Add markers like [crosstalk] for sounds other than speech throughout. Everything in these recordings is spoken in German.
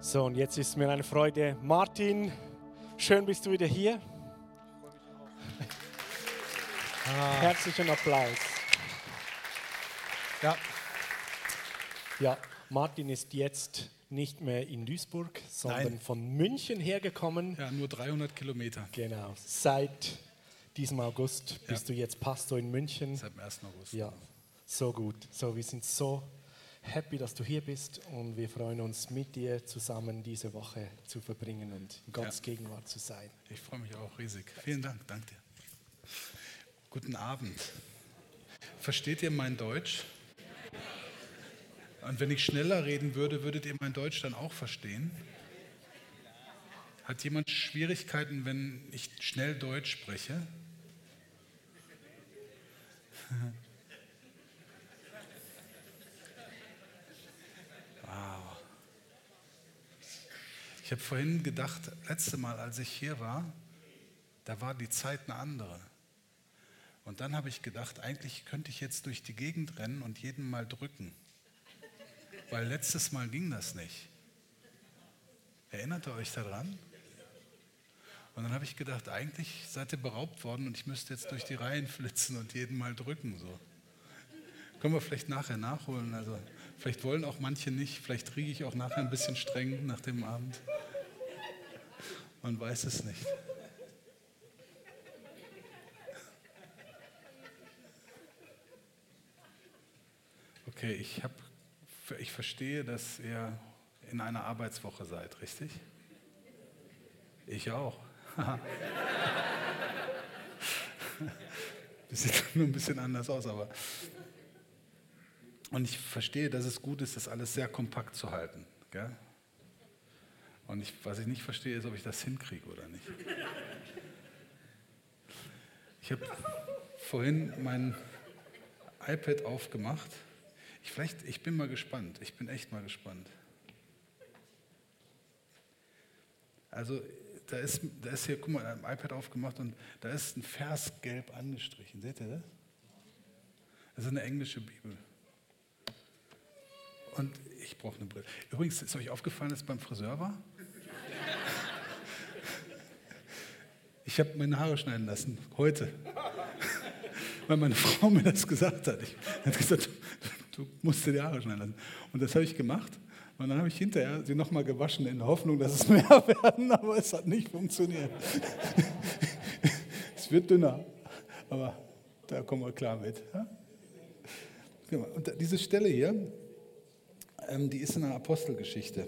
So, und jetzt ist mir eine Freude. Martin, schön bist du wieder hier. Ah, Herzlichen Applaus. ja, Ja, Martin ist jetzt nicht mehr in Duisburg, sondern Nein. von München hergekommen. ja, nur 300 Kilometer Genau. Seit diesem August bist du jetzt Pastor in München. seit dem 1. August. Ja, so gut. So, wir sind so happy, dass du hier bist und wir freuen uns, mit dir zusammen diese Woche zu verbringen und in Gottes Ja. Gegenwart zu sein. Ich freue mich auch riesig. Vielen Dank, danke dir. Guten Abend. Versteht ihr mein Deutsch? Und wenn ich schneller reden würde, würdet ihr mein Deutsch dann auch verstehen? Hat jemand Schwierigkeiten, wenn ich schnell Deutsch spreche? [laughs] Ich habe vorhin gedacht, letzte Mal, als ich hier war, da war die Zeit eine andere. Und dann habe ich gedacht, eigentlich könnte ich jetzt durch die Gegend rennen und jeden mal drücken. Weil letztes Mal ging das nicht. Erinnert ihr euch daran? Und dann habe ich gedacht, eigentlich seid ihr beraubt worden und ich müsste jetzt durch die Reihen flitzen und jeden mal drücken. So. Können wir vielleicht nachher nachholen. Also vielleicht wollen auch manche nicht. Vielleicht riege ich auch nachher ein bisschen streng nach dem Abend. Man weiß es nicht. Okay, ich, hab, ich verstehe, dass ihr in einer Arbeitswoche seid, richtig? Ich auch. [laughs] Das sieht nur ein bisschen anders aus, aber. Und ich verstehe, dass es gut ist, das alles sehr kompakt zu halten. Gell? Und ich, was ich nicht verstehe, ist, ob ich das hinkriege oder nicht. Ich habe vorhin mein iPad aufgemacht. Ich, vielleicht, ich bin mal gespannt. Ich bin echt mal gespannt. Also da ist, da ist hier, guck mal, ein iPad aufgemacht und da ist ein Vers gelb angestrichen. Seht ihr das? Das ist eine englische Bibel. Und ich brauche eine Brille. Übrigens, ist euch aufgefallen, dass ich beim Friseur war? Ich habe meine Haare schneiden lassen, heute. [laughs] Weil meine Frau mir das gesagt hat. Ich hat gesagt, du, du musst dir die Haare schneiden lassen. Und das habe ich gemacht. Und dann habe ich hinterher sie nochmal gewaschen in der Hoffnung, dass es [laughs] mehr werden, aber es hat nicht funktioniert. [laughs] es wird dünner, aber da kommen wir klar mit. Und diese Stelle hier, ähm, die ist in der Apostelgeschichte.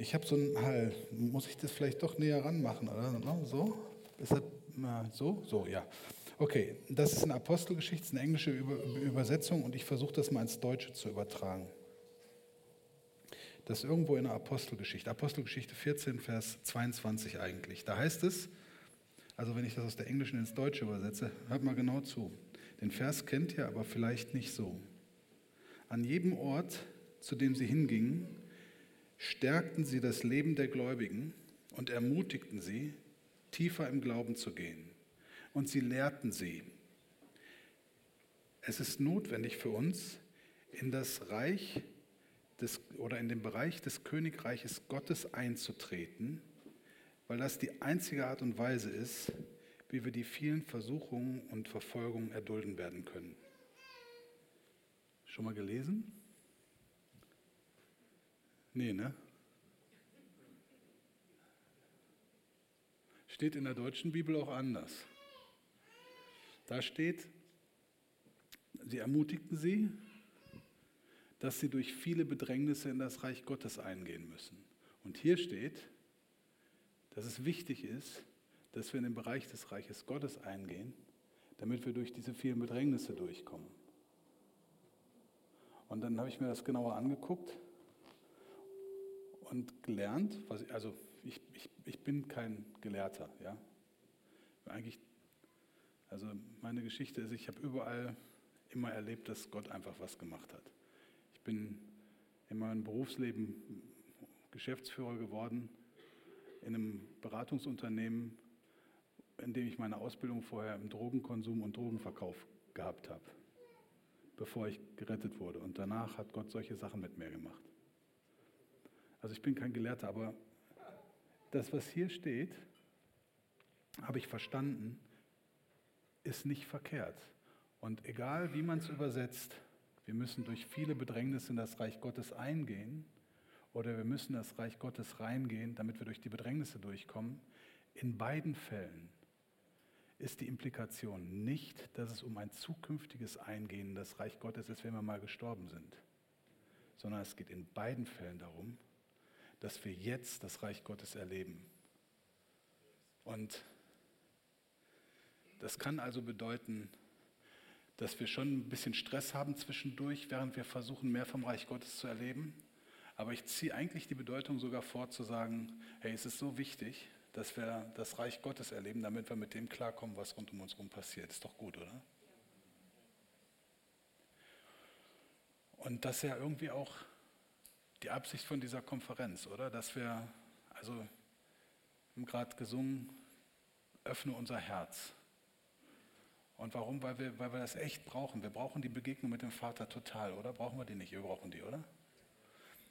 Ich habe so einen Hall. Muss ich das vielleicht doch näher ranmachen, oder? No, So? Ist das, so? So, ja. Okay, das ist eine Apostelgeschichte, eine englische Über Übersetzung und ich versuche das mal ins Deutsche zu übertragen. Das ist irgendwo in der Apostelgeschichte. Apostelgeschichte 14, Vers 22 eigentlich. Da heißt es, also wenn ich das aus der Englischen ins Deutsche übersetze, hört mal genau zu. Den Vers kennt ihr, aber vielleicht nicht so. An jedem Ort, zu dem sie hingingen, stärkten sie das Leben der Gläubigen und ermutigten sie, tiefer im Glauben zu gehen. Und sie lehrten sie. Es ist notwendig für uns, in das Reich des, oder in den Bereich des Königreiches Gottes einzutreten, weil das die einzige Art und Weise ist, wie wir die vielen Versuchungen und Verfolgungen erdulden werden können. Schon mal gelesen? Nee, ne? Steht in der deutschen Bibel auch anders. Da steht, sie ermutigten sie, dass sie durch viele Bedrängnisse in das Reich Gottes eingehen müssen. Und hier steht, dass es wichtig ist, dass wir in den Bereich des Reiches Gottes eingehen, damit wir durch diese vielen Bedrängnisse durchkommen. Und dann habe ich mir das genauer angeguckt und gelernt, was also ich, ich, ich bin kein Gelehrter, ja. Eigentlich, also meine Geschichte ist, ich habe überall immer erlebt, dass Gott einfach was gemacht hat. Ich bin in meinem Berufsleben Geschäftsführer geworden in einem Beratungsunternehmen, in dem ich meine Ausbildung vorher im Drogenkonsum und Drogenverkauf gehabt habe, bevor ich gerettet wurde. Und danach hat Gott solche Sachen mit mir gemacht. Also ich bin kein Gelehrter, aber das, was hier steht, habe ich verstanden, ist nicht verkehrt. Und egal wie man es übersetzt, wir müssen durch viele Bedrängnisse in das Reich Gottes eingehen oder wir müssen in das Reich Gottes reingehen, damit wir durch die Bedrängnisse durchkommen. In beiden Fällen ist die Implikation nicht, dass es um ein zukünftiges Eingehen in das Reich Gottes ist, wenn wir mal gestorben sind, sondern es geht in beiden Fällen darum, dass wir jetzt das Reich Gottes erleben. Und das kann also bedeuten, dass wir schon ein bisschen Stress haben zwischendurch, während wir versuchen, mehr vom Reich Gottes zu erleben. Aber ich ziehe eigentlich die Bedeutung sogar vor, zu sagen, hey, es ist so wichtig, dass wir das Reich Gottes erleben, damit wir mit dem klarkommen, was rund um uns herum passiert. Ist doch gut, oder? Und das ja irgendwie auch die Absicht von dieser Konferenz, oder? Dass wir, also, wir haben gerade gesungen, öffne unser Herz. Und warum? Weil wir, weil wir das echt brauchen. Wir brauchen die Begegnung mit dem Vater total, oder? Brauchen wir die nicht? Wir brauchen die, oder?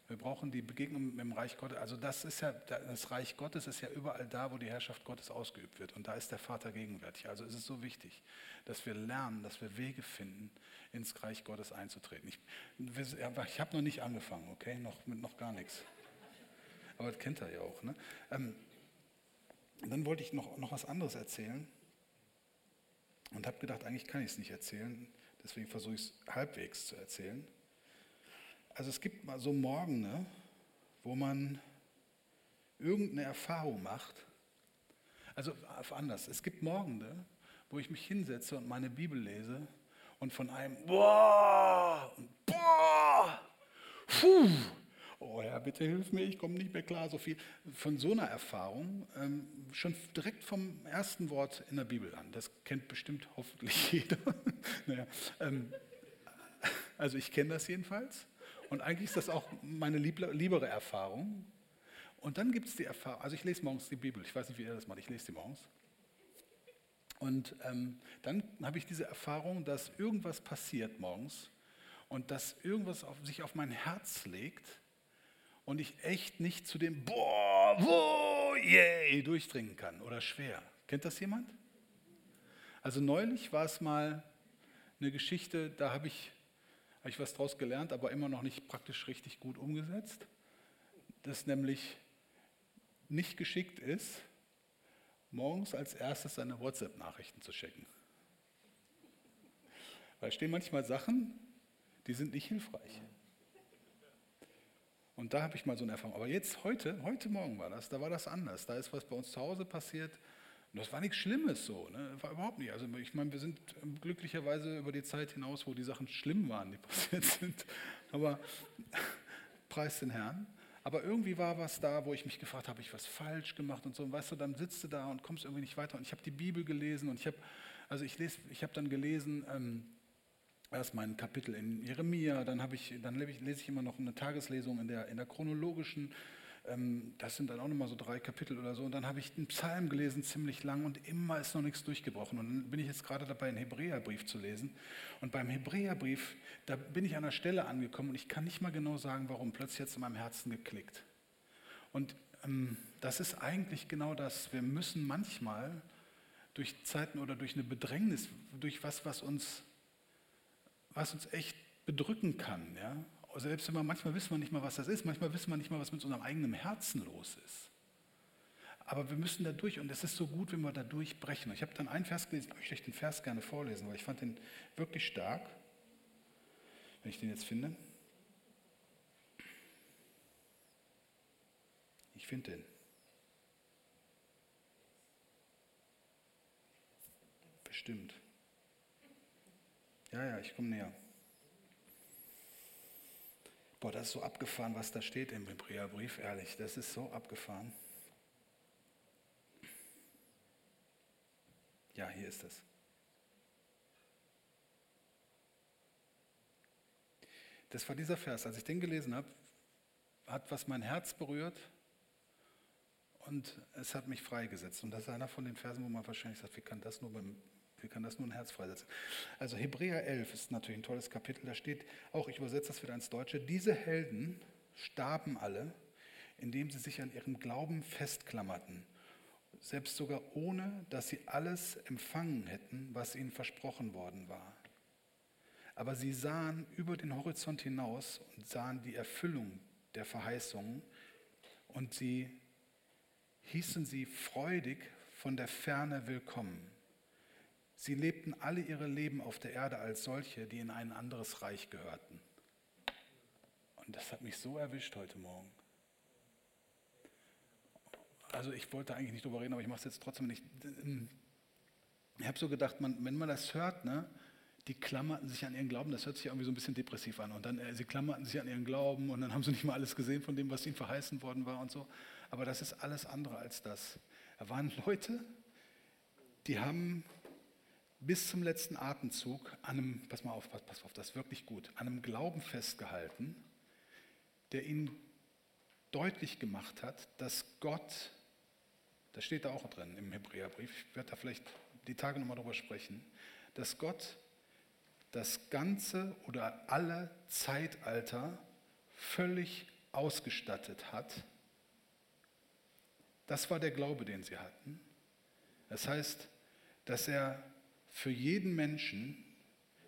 Wir brauchen die Begegnung mit dem Reich Gottes. Also das ist ja, das Reich Gottes ist ja überall da, wo die Herrschaft Gottes ausgeübt wird. Und da ist der Vater gegenwärtig. Also ist es so wichtig, dass wir lernen, dass wir Wege finden, ins Reich Gottes einzutreten. Ich, ich habe noch nicht angefangen, okay? Noch, mit noch gar nichts. Aber das kennt er ja auch. Ne? Ähm, dann wollte ich noch, noch was anderes erzählen und habe gedacht, eigentlich kann ich es nicht erzählen. Deswegen versuche ich es halbwegs zu erzählen. Also es gibt mal so Morgene, wo man irgendeine Erfahrung macht. Also anders, es gibt Morgende, wo ich mich hinsetze und meine Bibel lese und von einem Boah und Boah, puh, oh Herr, bitte hilf mir, ich komme nicht mehr klar, so viel. Von so einer Erfahrung, ähm, schon direkt vom ersten Wort in der Bibel an. Das kennt bestimmt hoffentlich [laughs] jeder. naja, ähm, also ich kenne das jedenfalls. Und eigentlich ist das auch meine liebere Erfahrung. Und dann gibt es die Erfahrung, also ich lese morgens die Bibel, ich weiß nicht, wie ihr das macht, ich lese die morgens. Und ähm, dann habe ich diese Erfahrung, dass irgendwas passiert morgens und dass irgendwas auf, sich auf mein Herz legt und ich echt nicht zu dem Boah, wo, yay durchdringen kann oder schwer. Kennt das jemand? Also neulich war es mal eine Geschichte, da habe ich habe ich was daraus gelernt, aber immer noch nicht praktisch richtig gut umgesetzt. Das nämlich nicht geschickt ist, morgens als erstes seine WhatsApp-Nachrichten zu checken. Weil stehen manchmal Sachen, die sind nicht hilfreich. Und da habe ich mal so eine Erfahrung. Aber jetzt, heute, heute Morgen war das, da war das anders. Da ist was bei uns zu Hause passiert, und das war nichts Schlimmes so, ne? war überhaupt nicht. Also ich meine, wir sind glücklicherweise über die Zeit hinaus, wo die Sachen schlimm waren, die [laughs] passiert sind. Aber [laughs] preis den Herrn. Aber irgendwie war was da, wo ich mich gefragt habe, habe ich was falsch gemacht und so. Und weißt du, dann sitzt du da und kommst irgendwie nicht weiter. Und ich habe die Bibel gelesen und ich habe, also ich lese, ich habe dann gelesen, ähm, erst mein Kapitel in Jeremia, dann, ich, dann lese ich immer noch eine Tageslesung in der, in der chronologischen ähm, das sind dann auch nochmal so drei Kapitel oder so. Und dann habe ich einen Psalm gelesen, ziemlich lang, und immer ist noch nichts durchgebrochen. Und dann bin ich jetzt gerade dabei, einen Hebräerbrief zu lesen. Und beim Hebräerbrief, da bin ich an einer Stelle angekommen und ich kann nicht mal genau sagen, warum. Plötzlich jetzt in meinem Herzen geklickt. Und ähm, das ist eigentlich genau das. Wir müssen manchmal durch Zeiten oder durch eine Bedrängnis, durch was, was uns, was uns echt bedrücken kann, ja, selbst wenn man, manchmal wissen wir nicht mal, was das ist, manchmal wissen wir nicht mal, was mit unserem eigenen Herzen los ist. Aber wir müssen da durch und es ist so gut, wenn wir da durchbrechen. Ich habe dann einen Vers gelesen, ich möchte euch den Vers gerne vorlesen, weil ich fand den wirklich stark, wenn ich den jetzt finde. Ich finde den. Bestimmt. Ja, ja, ich komme näher. Boah, das ist so abgefahren, was da steht im Hebräerbrief, ehrlich, das ist so abgefahren. Ja, hier ist es. Das war dieser Vers. Als ich den gelesen habe, hat was mein Herz berührt und es hat mich freigesetzt. Und das ist einer von den Versen, wo man wahrscheinlich sagt, wie kann das nur beim wie kann das nur ein Herz freisetzen? Also Hebräer 11 ist natürlich ein tolles Kapitel. Da steht auch, ich übersetze das wieder ins Deutsche, diese Helden starben alle, indem sie sich an ihrem Glauben festklammerten, selbst sogar ohne, dass sie alles empfangen hätten, was ihnen versprochen worden war. Aber sie sahen über den Horizont hinaus und sahen die Erfüllung der Verheißungen und sie hießen sie freudig von der Ferne willkommen. Sie lebten alle ihre Leben auf der Erde als solche, die in ein anderes Reich gehörten. Und das hat mich so erwischt heute Morgen. Also ich wollte eigentlich nicht drüber reden, aber ich mache es jetzt trotzdem nicht. Ich habe so gedacht, man, wenn man das hört, ne, die klammerten sich an ihren Glauben, das hört sich irgendwie so ein bisschen depressiv an. Und dann, äh, sie klammerten sich an ihren Glauben und dann haben sie nicht mal alles gesehen von dem, was ihnen verheißen worden war und so. Aber das ist alles andere als das. Da waren Leute, die haben bis zum letzten Atemzug an einem, pass mal auf, pass, pass auf, das ist wirklich gut, an einem Glauben festgehalten, der ihnen deutlich gemacht hat, dass Gott, das steht da auch drin im Hebräerbrief, ich werde da vielleicht die Tage nochmal drüber sprechen, dass Gott das ganze oder alle Zeitalter völlig ausgestattet hat. Das war der Glaube, den sie hatten. Das heißt, dass er für jeden Menschen,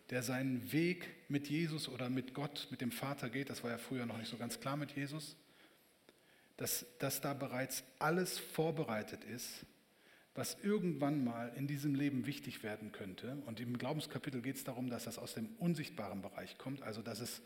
der seinen Weg mit Jesus oder mit Gott, mit dem Vater geht, das war ja früher noch nicht so ganz klar mit Jesus, dass, dass da bereits alles vorbereitet ist, was irgendwann mal in diesem Leben wichtig werden könnte. Und im Glaubenskapitel geht es darum, dass das aus dem unsichtbaren Bereich kommt, also dass es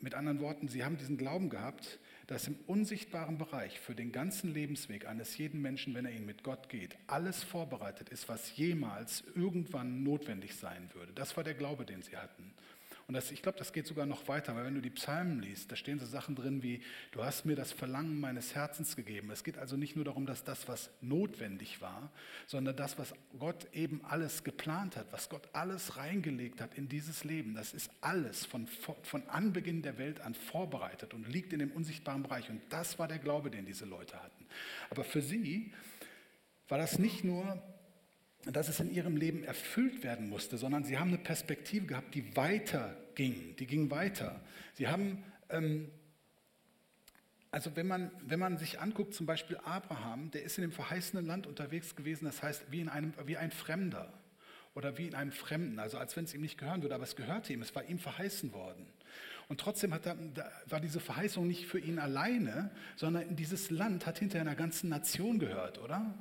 mit anderen Worten, sie haben diesen Glauben gehabt, dass im unsichtbaren Bereich für den ganzen Lebensweg eines jeden Menschen, wenn er ihn mit Gott geht, alles vorbereitet ist, was jemals irgendwann notwendig sein würde. Das war der Glaube, den sie hatten. Und das, ich glaube, das geht sogar noch weiter, weil wenn du die Psalmen liest, da stehen so Sachen drin wie, du hast mir das Verlangen meines Herzens gegeben. Es geht also nicht nur darum, dass das, was notwendig war, sondern das, was Gott eben alles geplant hat, was Gott alles reingelegt hat in dieses Leben, das ist alles von, von Anbeginn der Welt an vorbereitet und liegt in dem unsichtbaren Bereich. Und das war der Glaube, den diese Leute hatten. Aber für sie war das nicht nur dass es in ihrem Leben erfüllt werden musste, sondern sie haben eine Perspektive gehabt, die weiter ging, die ging weiter. Sie haben, ähm, also wenn man, wenn man sich anguckt, zum Beispiel Abraham, der ist in dem verheißenen Land unterwegs gewesen, das heißt wie, in einem, wie ein Fremder oder wie in einem Fremden, also als wenn es ihm nicht gehören würde, aber es gehörte ihm, es war ihm verheißen worden. Und trotzdem er, war diese Verheißung nicht für ihn alleine, sondern dieses Land hat hinter einer ganzen Nation gehört, oder?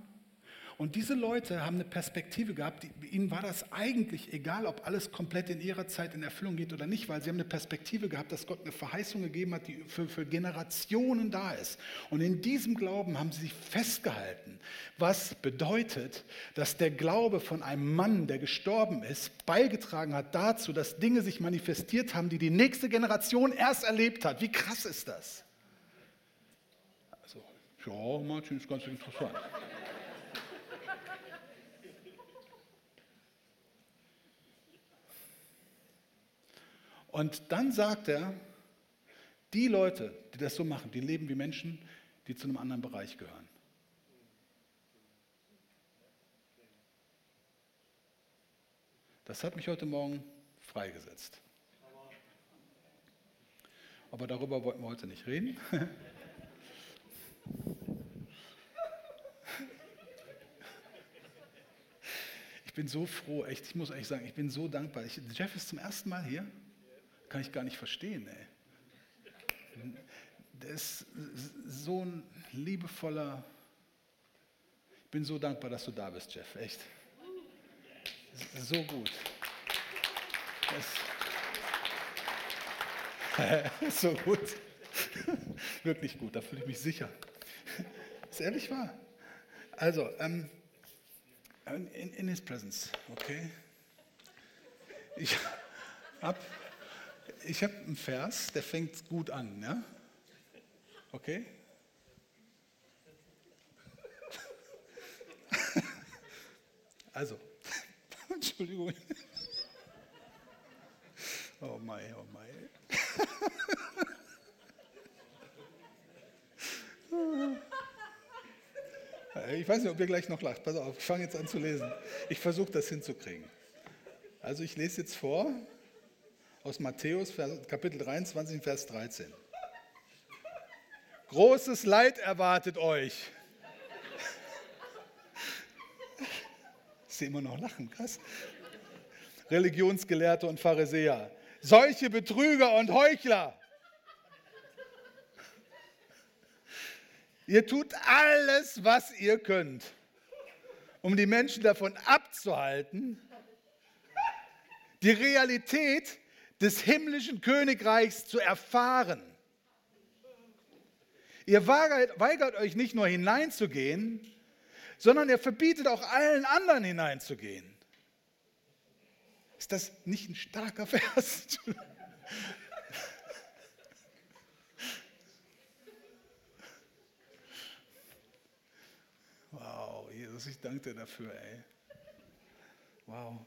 Und diese Leute haben eine Perspektive gehabt, die, ihnen war das eigentlich egal, ob alles komplett in ihrer Zeit in Erfüllung geht oder nicht, weil sie haben eine Perspektive gehabt, dass Gott eine Verheißung gegeben hat, die für, für Generationen da ist. Und in diesem Glauben haben sie sich festgehalten, was bedeutet, dass der Glaube von einem Mann, der gestorben ist, beigetragen hat dazu, dass Dinge sich manifestiert haben, die die nächste Generation erst erlebt hat. Wie krass ist das? Also, ja, Martin, ist ganz interessant. Und dann sagt er, die Leute, die das so machen, die leben wie Menschen, die zu einem anderen Bereich gehören. Das hat mich heute Morgen freigesetzt. Aber darüber wollten wir heute nicht reden. Ich bin so froh, echt, ich muss ehrlich sagen, ich bin so dankbar. Ich, Jeff ist zum ersten Mal hier. Kann ich gar nicht verstehen, ey. Der ist so ein liebevoller. Ich bin so dankbar, dass du da bist, Jeff. Echt. So gut. Das [laughs] so gut. [laughs] Wirklich gut, da fühle ich mich sicher. Ist ehrlich wahr. Also, ähm, in, in His Presence, okay? Ich habe ich habe einen Vers, der fängt gut an. Ja? Okay? [laughs] Also, [laughs] Entschuldigung. Oh mein, oh mein. [laughs] Ich weiß nicht, ob ihr gleich noch lacht. Pass auf, ich fange jetzt an zu lesen. Ich versuche das hinzukriegen. Also ich lese jetzt vor, aus Matthäus Kapitel 23, Vers 13. großes Leid erwartet euch. Sie immer noch lachen, krass. Religionsgelehrte und Pharisäer. Solche Betrüger und Heuchler. Ihr tut alles, was ihr könnt, um die Menschen davon abzuhalten, die Realität des himmlischen Königreichs zu erfahren. Ihr weigert, weigert euch nicht nur hineinzugehen, sondern er verbietet auch allen anderen hineinzugehen. Ist das nicht ein starker [laughs] Vers? wow, Jesus, ich danke dir dafür, ey. Wow.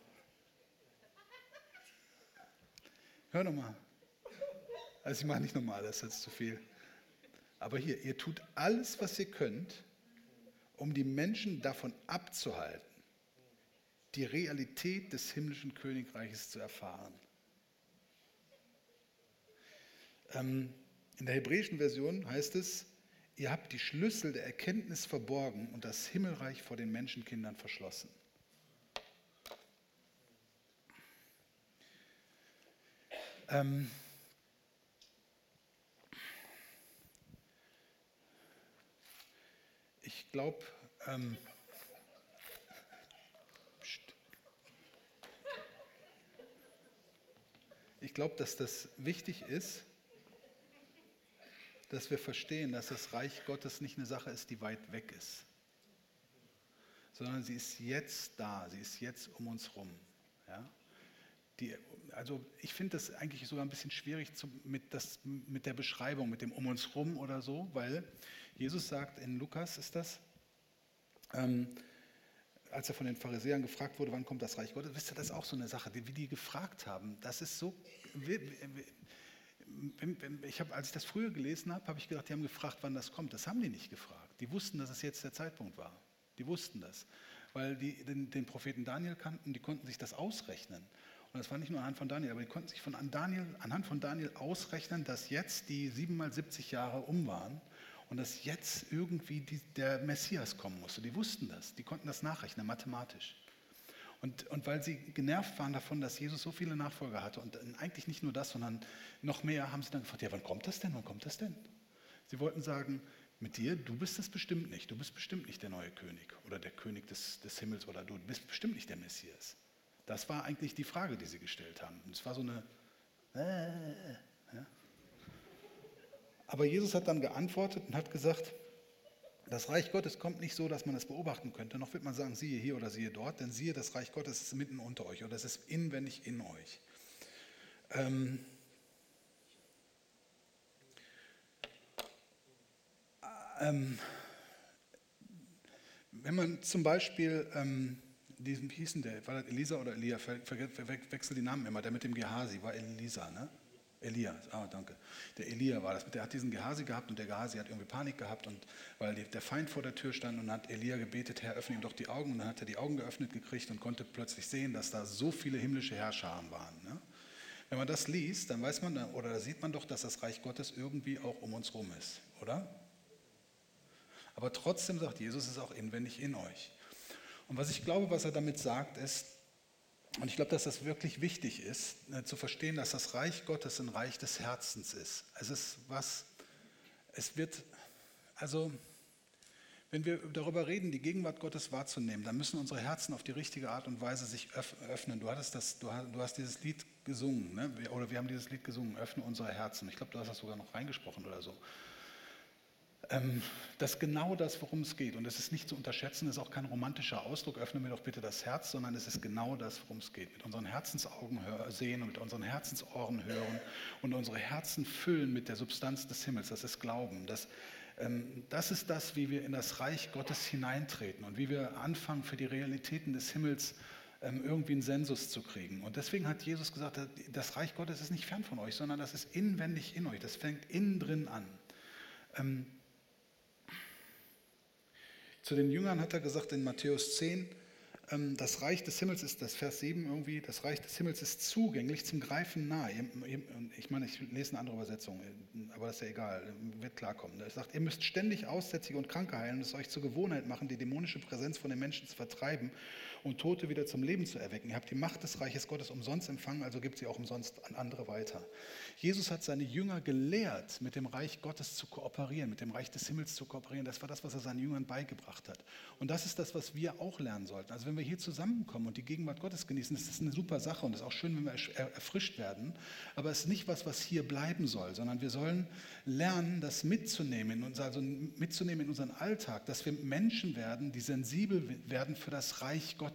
Hör nochmal. Also ich mache nicht nochmal, das ist jetzt zu viel. Aber hier, ihr tut alles, was ihr könnt, um die Menschen davon abzuhalten, die Realität des himmlischen Königreiches zu erfahren. Ähm, in der hebräischen Version heißt es, ihr habt die Schlüssel der Erkenntnis verborgen und das Himmelreich vor den Menschenkindern verschlossen. Ähm, ich glaube, ähm, ich glaube, dass das wichtig ist, dass wir verstehen, dass das Reich Gottes nicht eine Sache ist, die weit weg ist, sondern sie ist jetzt da, sie ist jetzt um uns rum. Ja? Die, also ich finde das eigentlich sogar ein bisschen schwierig zu, mit, das, mit der Beschreibung, mit dem um uns rum oder so, weil Jesus sagt in Lukas ist das, ähm, als er von den Pharisäern gefragt wurde, wann kommt das Reich Gottes, wisst ihr, das ist auch so eine Sache, die, wie die gefragt haben. Das ist so. Ich habe, als ich das früher gelesen habe, habe ich gedacht, die haben gefragt, wann das kommt. Das haben die nicht gefragt. Die wussten, dass es jetzt der Zeitpunkt war. Die wussten das, weil die den, den Propheten Daniel kannten, die konnten sich das ausrechnen. Und das war nicht nur anhand von Daniel, aber die konnten sich von Daniel, anhand von Daniel ausrechnen, dass jetzt die sieben mal 70 Jahre um waren und dass jetzt irgendwie die, der Messias kommen musste. Die wussten das, die konnten das nachrechnen, mathematisch. Und, und weil sie genervt waren davon, dass Jesus so viele Nachfolger hatte und eigentlich nicht nur das, sondern noch mehr, haben sie dann gefragt, ja, wann kommt das denn, wann kommt das denn? Sie wollten sagen, mit dir, du bist es bestimmt nicht, du bist bestimmt nicht der neue König oder der König des, des Himmels oder du bist bestimmt nicht der Messias. Das war eigentlich die Frage, die sie gestellt haben. Und es war so eine... Äh, ja. Aber Jesus hat dann geantwortet und hat gesagt, das Reich Gottes kommt nicht so, dass man es beobachten könnte. Noch wird man sagen, siehe hier oder siehe dort, denn siehe, das Reich Gottes ist mitten unter euch oder es ist inwendig in euch. Ähm, ähm, wenn man zum Beispiel ähm, diesen, wie der? War das Elisa oder Elia? Ver, ver, verwechsel die Namen immer. Der mit dem Gehasi war Elisa, ne? Elia, ah, danke. Der Elia war das. Der hat diesen Gehasi gehabt und der Gehasi hat irgendwie Panik gehabt und weil der Feind vor der Tür stand und hat Elia gebetet, Herr, öffne ihm doch die Augen und dann hat er die Augen geöffnet gekriegt und konnte plötzlich sehen, dass da so viele himmlische Herrscher waren. Ne? Wenn man das liest, dann weiß man oder sieht man doch, dass das Reich Gottes irgendwie auch um uns rum ist, oder? Aber trotzdem sagt Jesus, es ist auch inwendig in euch. Und was ich glaube, was er damit sagt, ist, und ich glaube, dass das wirklich wichtig ist, äh, zu verstehen, dass das Reich Gottes ein Reich des Herzens ist. Es ist was, es wird, also, wenn wir darüber reden, die Gegenwart Gottes wahrzunehmen, dann müssen unsere Herzen auf die richtige Art und Weise sich öffnen. Du, hattest das, du, hast dieses Lied gesungen, ne? oder wir haben dieses Lied gesungen, öffne unsere Herzen. Ich glaube, du hast das sogar noch reingesprochen oder so. Ähm, das ist genau das, worum es geht. Und es ist nicht zu unterschätzen, es ist auch kein romantischer Ausdruck, öffne mir doch bitte das Herz, sondern es ist genau das, worum es geht. Mit unseren Herzensaugen sehen und mit unseren Herzensohren hören und unsere Herzen füllen mit der Substanz des Himmels. Das ist Glauben. Das, ähm, das ist das, wie wir in das Reich Gottes hineintreten und wie wir anfangen, für die Realitäten des Himmels ähm, irgendwie einen Sensus zu kriegen. Und deswegen hat Jesus gesagt, das Reich Gottes ist nicht fern von euch, sondern das ist inwendig in euch. Das fängt innen drin an. Zu den Jüngern hat er gesagt in Matthäus 10, ähm, das Reich des Himmels ist, das Vers 7 irgendwie, das Reich des Himmels ist zugänglich zum Greifen nahe. Ich meine, ich lese eine andere Übersetzung, aber das ist ja egal, wird klarkommen. Er sagt, ihr müsst ständig Aussätzige und Kranke heilen und es euch zur Gewohnheit machen, die dämonische Präsenz von den Menschen zu vertreiben und Tote wieder zum Leben zu erwecken. Ihr habt die Macht des Reiches Gottes umsonst empfangen, also gibt sie auch umsonst an andere weiter. Jesus hat seine Jünger gelehrt, mit dem Reich Gottes zu kooperieren, mit dem Reich des Himmels zu kooperieren. Das war das, was er seinen Jüngern beigebracht hat. Und das ist das, was wir auch lernen sollten. Also wenn wir hier zusammenkommen und die Gegenwart Gottes genießen, ist das eine super Sache und es ist auch schön, wenn wir erfrischt werden. Aber es ist nicht was, was hier bleiben soll, sondern wir sollen lernen, das mitzunehmen, also mitzunehmen in unseren Alltag, dass wir Menschen werden, die sensibel werden für das Reich Gottes,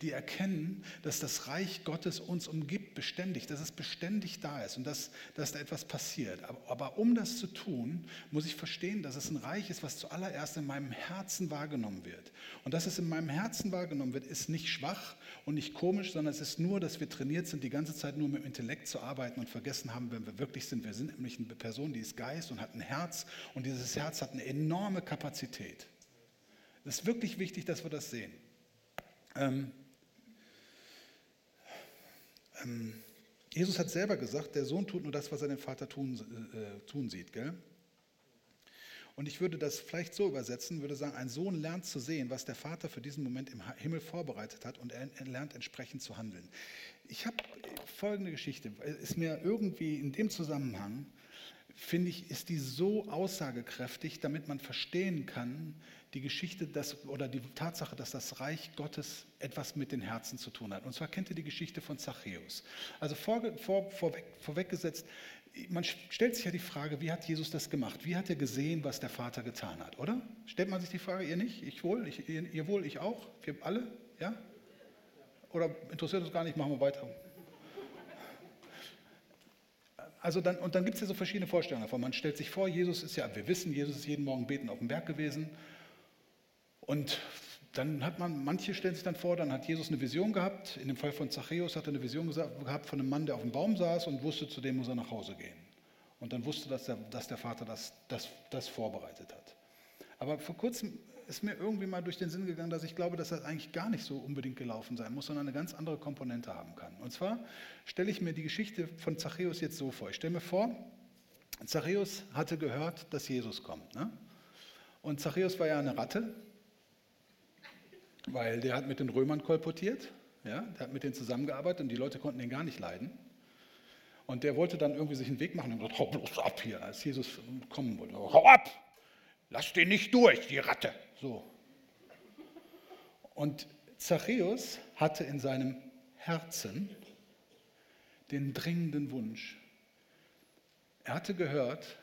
die erkennen, dass das Reich Gottes uns umgibt beständig, dass es beständig da ist und dass, dass da etwas passiert. Aber, aber um das zu tun, muss ich verstehen, dass es ein Reich ist, was zuallererst in meinem Herzen wahrgenommen wird. Und dass es in meinem Herzen wahrgenommen wird, ist nicht schwach und nicht komisch, sondern es ist nur, dass wir trainiert sind, die ganze Zeit nur mit dem Intellekt zu arbeiten und vergessen haben, wenn wir wirklich sind. Wir sind nämlich eine Person, die ist Geist und hat ein Herz und dieses Herz hat eine enorme Kapazität. Es ist wirklich wichtig, dass wir das sehen. Ähm, ähm, Jesus hat selber gesagt, der Sohn tut nur das, was er den Vater tun, äh, tun sieht. Gell? Und ich würde das vielleicht so übersetzen, würde sagen, ein Sohn lernt zu sehen, was der Vater für diesen Moment im Himmel vorbereitet hat und er lernt entsprechend zu handeln. Ich habe folgende Geschichte, ist mir irgendwie in dem Zusammenhang, finde ich, ist die so aussagekräftig, damit man verstehen kann, die Geschichte dass, oder die Tatsache, dass das Reich Gottes etwas mit den Herzen zu tun hat. Und zwar kennt ihr die Geschichte von Zachäus. Also vor, vor, vorweg, vorweggesetzt, man stellt sich ja die Frage, wie hat Jesus das gemacht? Wie hat er gesehen, was der Vater getan hat, oder? Stellt man sich die Frage, ihr nicht, ich wohl, ich, ihr, ihr wohl, ich auch, wir alle, ja? Oder interessiert uns gar nicht, machen wir weiter. Also dann, und dann gibt es ja so verschiedene Vorstellungen davon. Man stellt sich vor, Jesus ist ja, wir wissen, Jesus ist jeden Morgen beten auf dem Berg gewesen. Und dann hat man, manche stellen sich dann vor, dann hat Jesus eine Vision gehabt. In dem Fall von Zachäus hat er eine Vision gehabt von einem Mann, der auf dem Baum saß und wusste, zu dem muss er nach Hause gehen. Und dann wusste, dass der, dass der Vater das, das, das vorbereitet hat. Aber vor kurzem ist mir irgendwie mal durch den Sinn gegangen, dass ich glaube, dass das eigentlich gar nicht so unbedingt gelaufen sein muss, sondern eine ganz andere Komponente haben kann. Und zwar stelle ich mir die Geschichte von Zachäus jetzt so vor. Ich stelle mir vor, Zachäus hatte gehört, dass Jesus kommt. Ne? Und Zachäus war ja eine Ratte, weil der hat mit den Römern kolportiert, ja, der hat mit denen zusammengearbeitet und die Leute konnten ihn gar nicht leiden. Und der wollte dann irgendwie sich einen Weg machen und gesagt, hau bloß ab hier, als Jesus kommen wollte. Hau ab, lass den nicht durch, die Ratte. So. Und Zachäus hatte in seinem Herzen den dringenden Wunsch. Er hatte gehört,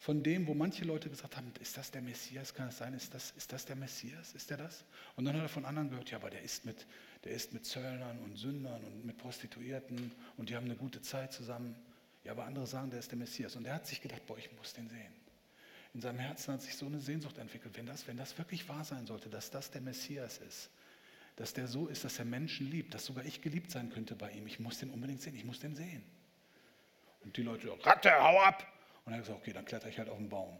von dem, wo manche Leute gesagt haben, ist das der Messias, kann es sein, ist das, ist das der Messias, ist der das? Und dann hat er von anderen gehört, ja, aber der ist, mit, der ist mit Zöllnern und Sündern und mit Prostituierten und die haben eine gute Zeit zusammen. Ja, aber andere sagen, der ist der Messias. Und er hat sich gedacht, boah, ich muss den sehen. In seinem Herzen hat sich so eine Sehnsucht entwickelt, wenn das, wenn das wirklich wahr sein sollte, dass das der Messias ist, dass der so ist, dass er Menschen liebt, dass sogar ich geliebt sein könnte bei ihm. Ich muss den unbedingt sehen, ich muss den sehen. Und die Leute, Ratte, hau ab! Und er hat gesagt, okay, dann kletter ich halt auf den Baum.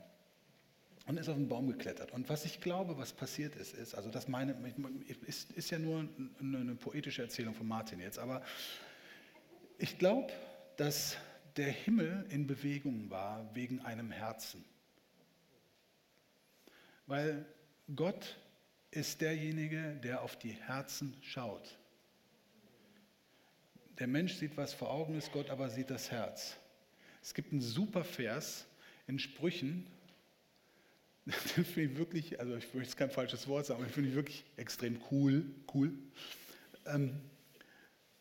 Und ist auf den Baum geklettert. Und was ich glaube, was passiert ist, ist, also das meine, ist, ist ja nur eine, eine poetische Erzählung von Martin jetzt, aber ich glaube, dass der Himmel in Bewegung war wegen einem Herzen. Weil Gott ist derjenige, der auf die Herzen schaut. Der Mensch sieht, was vor Augen ist, Gott aber sieht das Herz. Es gibt einen super Vers in Sprüchen, [laughs] den finde ich wirklich, also ich möchte jetzt kein falsches Wort sagen, aber ich finde ich wirklich extrem cool. cool. Ähm,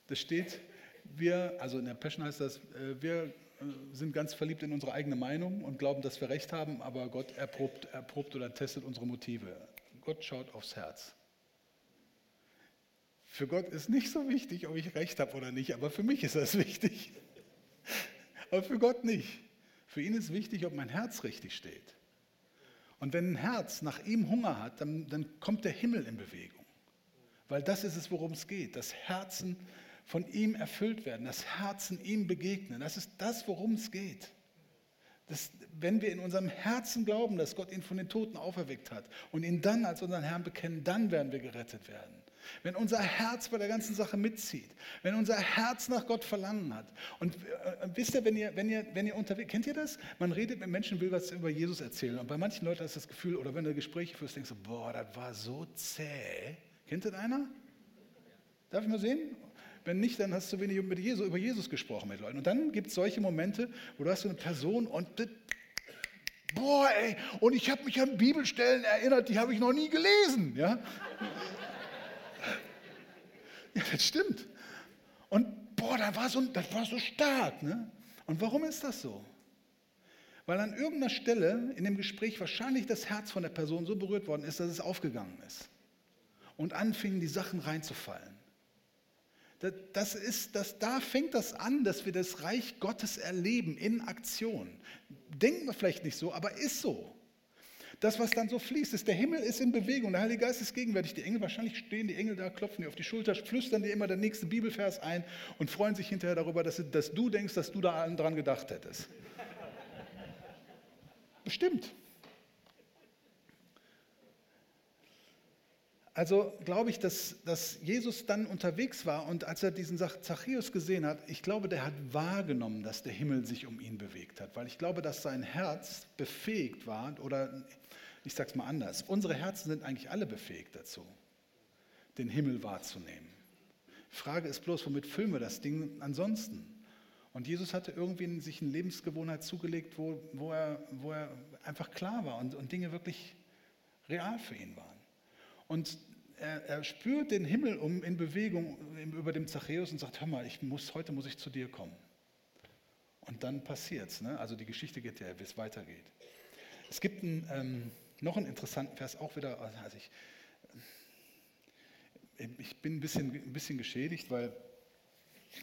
das steht, wir, also in der Passion heißt das, äh, wir äh, sind ganz verliebt in unsere eigene Meinung und glauben, dass wir recht haben, aber Gott erprobt, erprobt oder testet unsere Motive. Gott schaut aufs Herz. Für Gott ist nicht so wichtig, ob ich recht habe oder nicht, aber für mich ist das [laughs] wichtig aber für Gott nicht. Für ihn ist wichtig, ob mein Herz richtig steht. Und wenn ein Herz nach ihm Hunger hat, dann, dann kommt der Himmel in Bewegung. Weil das ist es, worum es geht. Das Herzen von ihm erfüllt werden, das Herzen ihm begegnen. Das ist das, worum es geht. Das, wenn wir in unserem Herzen glauben, dass Gott ihn von den Toten auferweckt hat und ihn dann als unseren Herrn bekennen, dann werden wir gerettet werden. Wenn unser Herz bei der ganzen Sache mitzieht, wenn unser Herz nach Gott verlangen hat. Und äh, wisst ihr, wenn ihr, wenn ihr, wenn ihr unterwegs, kennt ihr das? Man redet mit Menschen, will was über Jesus erzählen. Und bei manchen Leuten ist das Gefühl, oder wenn du Gespräche führst, denkst du, boah, das war so zäh. Kennt das einer? Darf ich mal sehen? Wenn nicht, dann hast du wenig mit Jesus, über Jesus gesprochen mit Leuten. Und dann gibt es solche Momente, wo du hast so eine Person und boah, ey, und ich habe mich an Bibelstellen erinnert, die habe ich noch nie gelesen. Ja? Ja, das stimmt. Und boah, das war so, das war so stark. Ne? Und warum ist das so? Weil an irgendeiner Stelle in dem Gespräch wahrscheinlich das Herz von der Person so berührt worden ist, dass es aufgegangen ist. Und anfingen die Sachen reinzufallen. Das ist, das, da fängt das an, dass wir das Reich Gottes erleben in Aktion. Denken wir vielleicht nicht so, aber ist so. Das, was dann so fließt, ist, der Himmel ist in Bewegung, der Heilige Geist ist gegenwärtig. Die Engel, wahrscheinlich stehen die Engel da, klopfen dir auf die Schulter, flüstern dir immer der nächste Bibelvers ein und freuen sich hinterher darüber, dass, dass du denkst, dass du da dran gedacht hättest. [laughs] Bestimmt. Also glaube ich, dass, dass Jesus dann unterwegs war und als er diesen Zachäus gesehen hat, ich glaube, der hat wahrgenommen, dass der Himmel sich um ihn bewegt hat, weil ich glaube, dass sein Herz befähigt war oder ich sage es mal anders, unsere Herzen sind eigentlich alle befähigt dazu, den Himmel wahrzunehmen. Frage ist bloß, womit füllen wir das Ding ansonsten? Und Jesus hatte irgendwie sich eine Lebensgewohnheit zugelegt, wo, wo, er, wo er einfach klar war und, und Dinge wirklich real für ihn waren. Und er, er, spürt den Himmel um in Bewegung über dem Zachäus und sagt, hör mal, ich muss, heute muss ich zu dir kommen. Und dann passiert es. Ne? Also die Geschichte geht ja, wie es weitergeht. Es gibt einen, ähm, noch einen interessanten Vers, auch wieder, also ich, ich bin ein bisschen, ein bisschen geschädigt, weil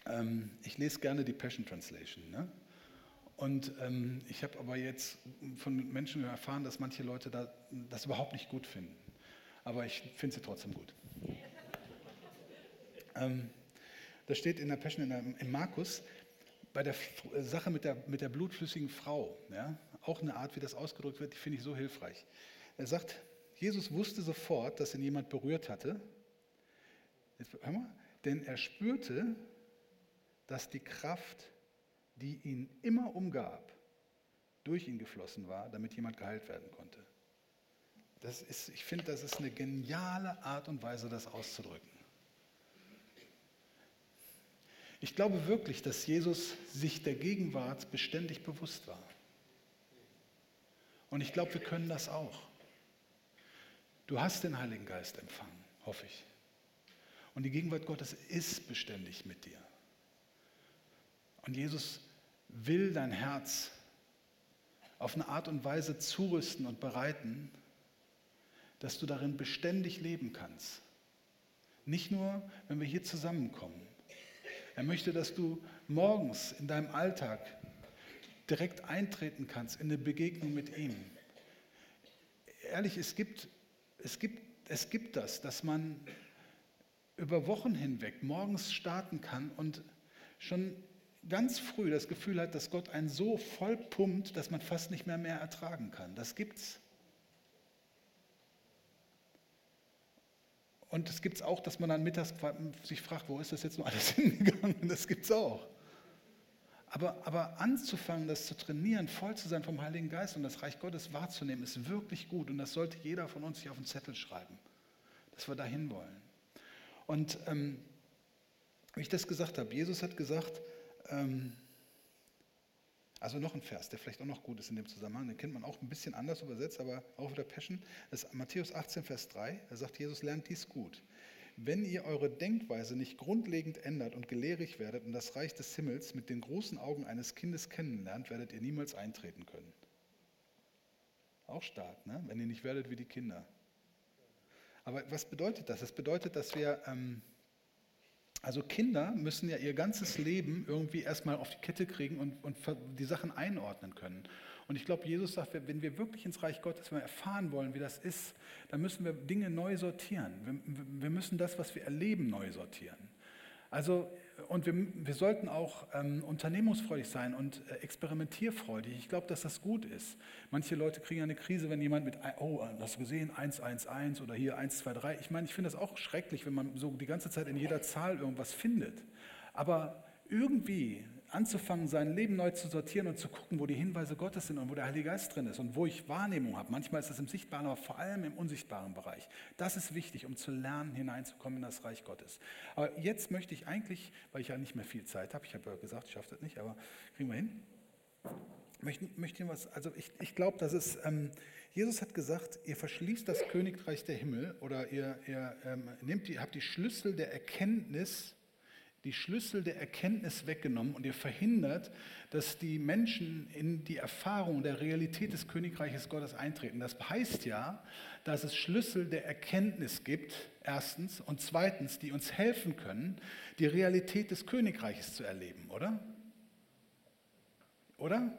ähm, ich lese gerne die Passion Translation. Ne? Und ähm, ich habe aber jetzt von Menschen erfahren, dass manche Leute da, das überhaupt nicht gut finden aber ich finde sie trotzdem gut. [laughs] ähm, das steht in der Passion in, der, in Markus bei der Sache mit der, mit der blutflüssigen Frau. Ja, auch eine Art, wie das ausgedrückt wird, die finde ich so hilfreich. Er sagt, Jesus wusste sofort, dass ihn jemand berührt hatte. Jetzt, hör mal, denn er spürte, dass die Kraft, die ihn immer umgab, durch ihn geflossen war, damit jemand geheilt werden konnte. Das ist, ich finde, das ist eine geniale Art und Weise, das auszudrücken. Ich glaube wirklich, dass Jesus sich der Gegenwart beständig bewusst war. Und ich glaube, wir können das auch. Du hast den Heiligen Geist empfangen, hoffe ich. Und die Gegenwart Gottes ist beständig mit dir. Und Jesus will dein Herz auf eine Art und Weise zurüsten und bereiten, dass du darin beständig leben kannst. Nicht nur, wenn wir hier zusammenkommen. Er möchte, dass du morgens in deinem Alltag direkt eintreten kannst in eine Begegnung mit ihm. Ehrlich, es gibt, es gibt, es gibt das, dass man über Wochen hinweg morgens starten kann und schon ganz früh das Gefühl hat, dass Gott einen so voll pumpt, dass man fast nicht mehr mehr ertragen kann. Das gibt's. Und es gibt es auch, dass man dann mittags sich fragt, wo ist das jetzt noch alles [laughs] hingegangen? Das gibt es auch. Aber, aber anzufangen, das zu trainieren, voll zu sein vom Heiligen Geist und das Reich Gottes wahrzunehmen, ist wirklich gut. Und das sollte jeder von uns sich auf den Zettel schreiben, dass wir dahin wollen. Und ähm, wie ich das gesagt habe, Jesus hat gesagt, ähm, also noch ein Vers, der vielleicht auch noch gut ist in dem Zusammenhang, den kennt man auch ein bisschen anders übersetzt, aber auch wieder Passion. Das ist Matthäus 18, Vers 3. Da sagt Jesus, lernt dies gut. Wenn ihr eure Denkweise nicht grundlegend ändert und gelehrig werdet und das Reich des Himmels mit den großen Augen eines Kindes kennenlernt, werdet ihr niemals eintreten können. Auch stark, ne? wenn ihr nicht werdet wie die Kinder. Aber was bedeutet das? Das bedeutet, dass wir ähm, also Kinder müssen ja ihr ganzes Leben irgendwie erstmal auf die Kette kriegen und, und die Sachen einordnen können. Und ich glaube, Jesus sagt, wenn wir wirklich ins Reich Gottes wenn erfahren wollen, wie das ist, dann müssen wir Dinge neu sortieren. Wir, wir müssen das, was wir erleben, neu sortieren. Also und wir, wir sollten auch ähm, unternehmungsfreudig sein und äh, experimentierfreudig. Ich glaube, dass das gut ist. Manche Leute kriegen eine Krise, wenn jemand mit, oh, hast du gesehen, 111 oder hier 123. Ich meine, ich finde das auch schrecklich, wenn man so die ganze Zeit in jeder Zahl irgendwas findet. Aber irgendwie anzufangen, sein Leben neu zu sortieren und zu gucken, wo die Hinweise Gottes sind und wo der Heilige Geist drin ist und wo ich Wahrnehmung habe. Manchmal ist das im sichtbaren, aber vor allem im unsichtbaren Bereich. Das ist wichtig, um zu lernen, hineinzukommen in das Reich Gottes. Aber jetzt möchte ich eigentlich, weil ich ja nicht mehr viel Zeit habe, ich habe ja gesagt, ich schaffe das nicht, aber kriegen wir hin. Möchte, möchte was, also ich, ich glaube, dass es, ähm, Jesus hat gesagt, ihr verschließt das Königreich der Himmel oder ihr, ihr ähm, nehmt die, habt die Schlüssel der Erkenntnis die Schlüssel der Erkenntnis weggenommen und ihr verhindert, dass die Menschen in die Erfahrung der Realität des Königreiches Gottes eintreten. Das heißt ja, dass es Schlüssel der Erkenntnis gibt, erstens, und zweitens, die uns helfen können, die Realität des Königreiches zu erleben, oder? Oder?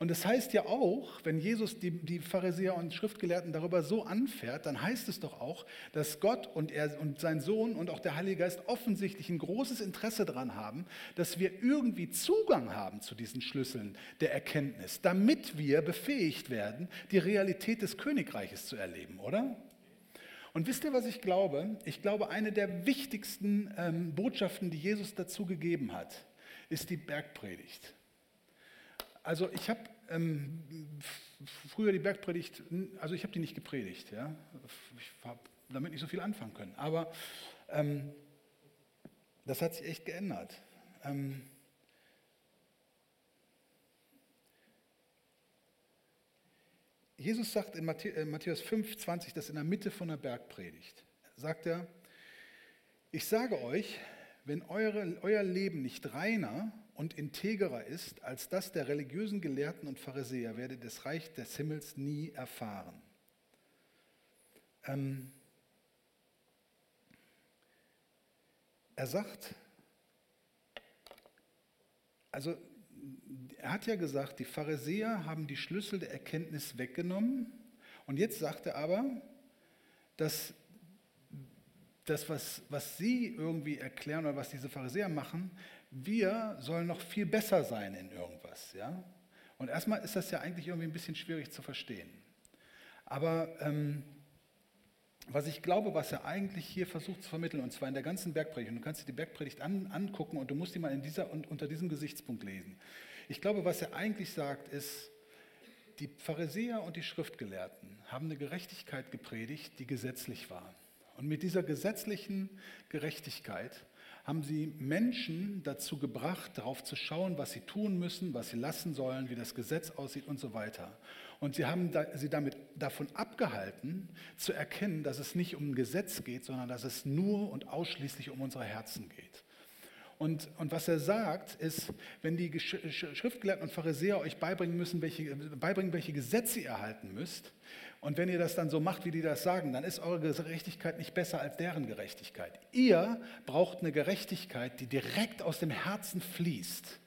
Und das heißt ja auch, wenn Jesus die, die Pharisäer und Schriftgelehrten darüber so anfährt, dann heißt es doch auch, dass Gott und, er, und sein Sohn und auch der Heilige Geist offensichtlich ein großes Interesse daran haben, dass wir irgendwie Zugang haben zu diesen Schlüsseln der Erkenntnis, damit wir befähigt werden, die Realität des Königreiches zu erleben, oder? Und wisst ihr, was ich glaube? Ich glaube, eine der wichtigsten ähm, Botschaften, die Jesus dazu gegeben hat, ist die Bergpredigt. Also ich habe ähm, früher die Bergpredigt, also ich habe die nicht gepredigt, ja. Ich habe damit nicht so viel anfangen können. Aber ähm, das hat sich echt geändert. Ähm, Jesus sagt in äh, Matthäus 5, 20, das in der Mitte von der Bergpredigt, sagt er, ich sage euch, wenn eure, euer Leben nicht reiner und integrer ist als das der religiösen Gelehrten und Pharisäer, werdet das Reich des Himmels nie erfahren. Ähm, er sagt, also er hat ja gesagt, die Pharisäer haben die Schlüssel der Erkenntnis weggenommen und jetzt sagt er aber, dass das, was, was sie irgendwie erklären oder was diese Pharisäer machen, wir sollen noch viel besser sein in irgendwas. Ja? Und erstmal ist das ja eigentlich irgendwie ein bisschen schwierig zu verstehen. Aber ähm, was ich glaube, was er eigentlich hier versucht zu vermitteln, und zwar in der ganzen Bergpredigt, und du kannst dir die Bergpredigt an, angucken und du musst die mal in dieser, unter diesem Gesichtspunkt lesen. Ich glaube, was er eigentlich sagt, ist, die Pharisäer und die Schriftgelehrten haben eine Gerechtigkeit gepredigt, die gesetzlich war. Und mit dieser gesetzlichen Gerechtigkeit haben sie Menschen dazu gebracht, darauf zu schauen, was sie tun müssen, was sie lassen sollen, wie das Gesetz aussieht und so weiter. Und sie haben sie damit davon abgehalten, zu erkennen, dass es nicht um ein Gesetz geht, sondern dass es nur und ausschließlich um unsere Herzen geht. Und, und was er sagt, ist, wenn die Schriftgelehrten und Pharisäer euch beibringen müssen, welche, beibringen, welche Gesetze ihr erhalten müsst, und wenn ihr das dann so macht, wie die das sagen, dann ist eure Gerechtigkeit nicht besser als deren Gerechtigkeit. Ihr braucht eine Gerechtigkeit, die direkt aus dem Herzen fließt,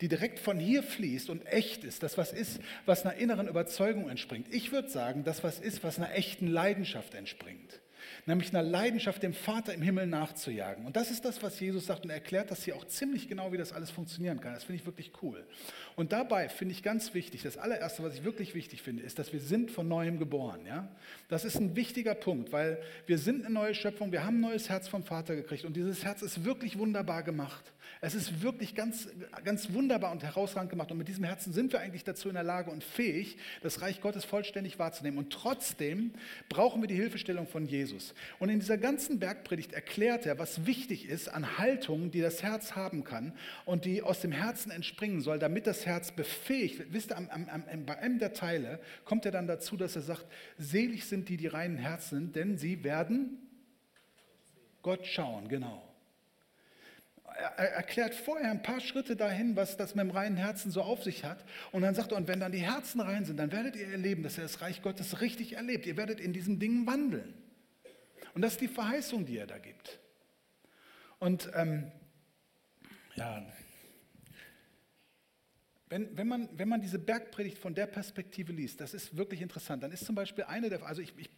die direkt von hier fließt und echt ist, das was ist, was einer inneren Überzeugung entspringt. Ich würde sagen, das was ist, was einer echten Leidenschaft entspringt nämlich einer Leidenschaft, dem Vater im Himmel nachzujagen. Und das ist das, was Jesus sagt und erklärt das hier auch ziemlich genau, wie das alles funktionieren kann. Das finde ich wirklich cool. Und dabei finde ich ganz wichtig, das allererste, was ich wirklich wichtig finde, ist, dass wir sind von neuem geboren. Ja? Das ist ein wichtiger Punkt, weil wir sind eine neue Schöpfung, wir haben ein neues Herz vom Vater gekriegt und dieses Herz ist wirklich wunderbar gemacht. Es ist wirklich ganz, ganz wunderbar und herausragend gemacht und mit diesem Herzen sind wir eigentlich dazu in der Lage und fähig, das Reich Gottes vollständig wahrzunehmen. Und trotzdem brauchen wir die Hilfestellung von Jesus. Und in dieser ganzen Bergpredigt erklärt er, was wichtig ist an Haltung, die das Herz haben kann und die aus dem Herzen entspringen soll, damit das Herz befähigt wird. Wisst ihr, am, am, am, bei einem der Teile kommt er dann dazu, dass er sagt, selig sind die, die reinen Herzen sind, denn sie werden Gott schauen, genau. Er erklärt vorher ein paar Schritte dahin, was das mit dem reinen Herzen so auf sich hat. Und dann sagt er, und wenn dann die Herzen rein sind, dann werdet ihr erleben, dass ihr das Reich Gottes richtig erlebt. Ihr werdet in diesen Dingen wandeln. Und das ist die Verheißung, die er da gibt. Und ähm, ja, wenn, wenn, man, wenn man diese Bergpredigt von der Perspektive liest, das ist wirklich interessant, dann ist zum Beispiel eine der, also ich, ich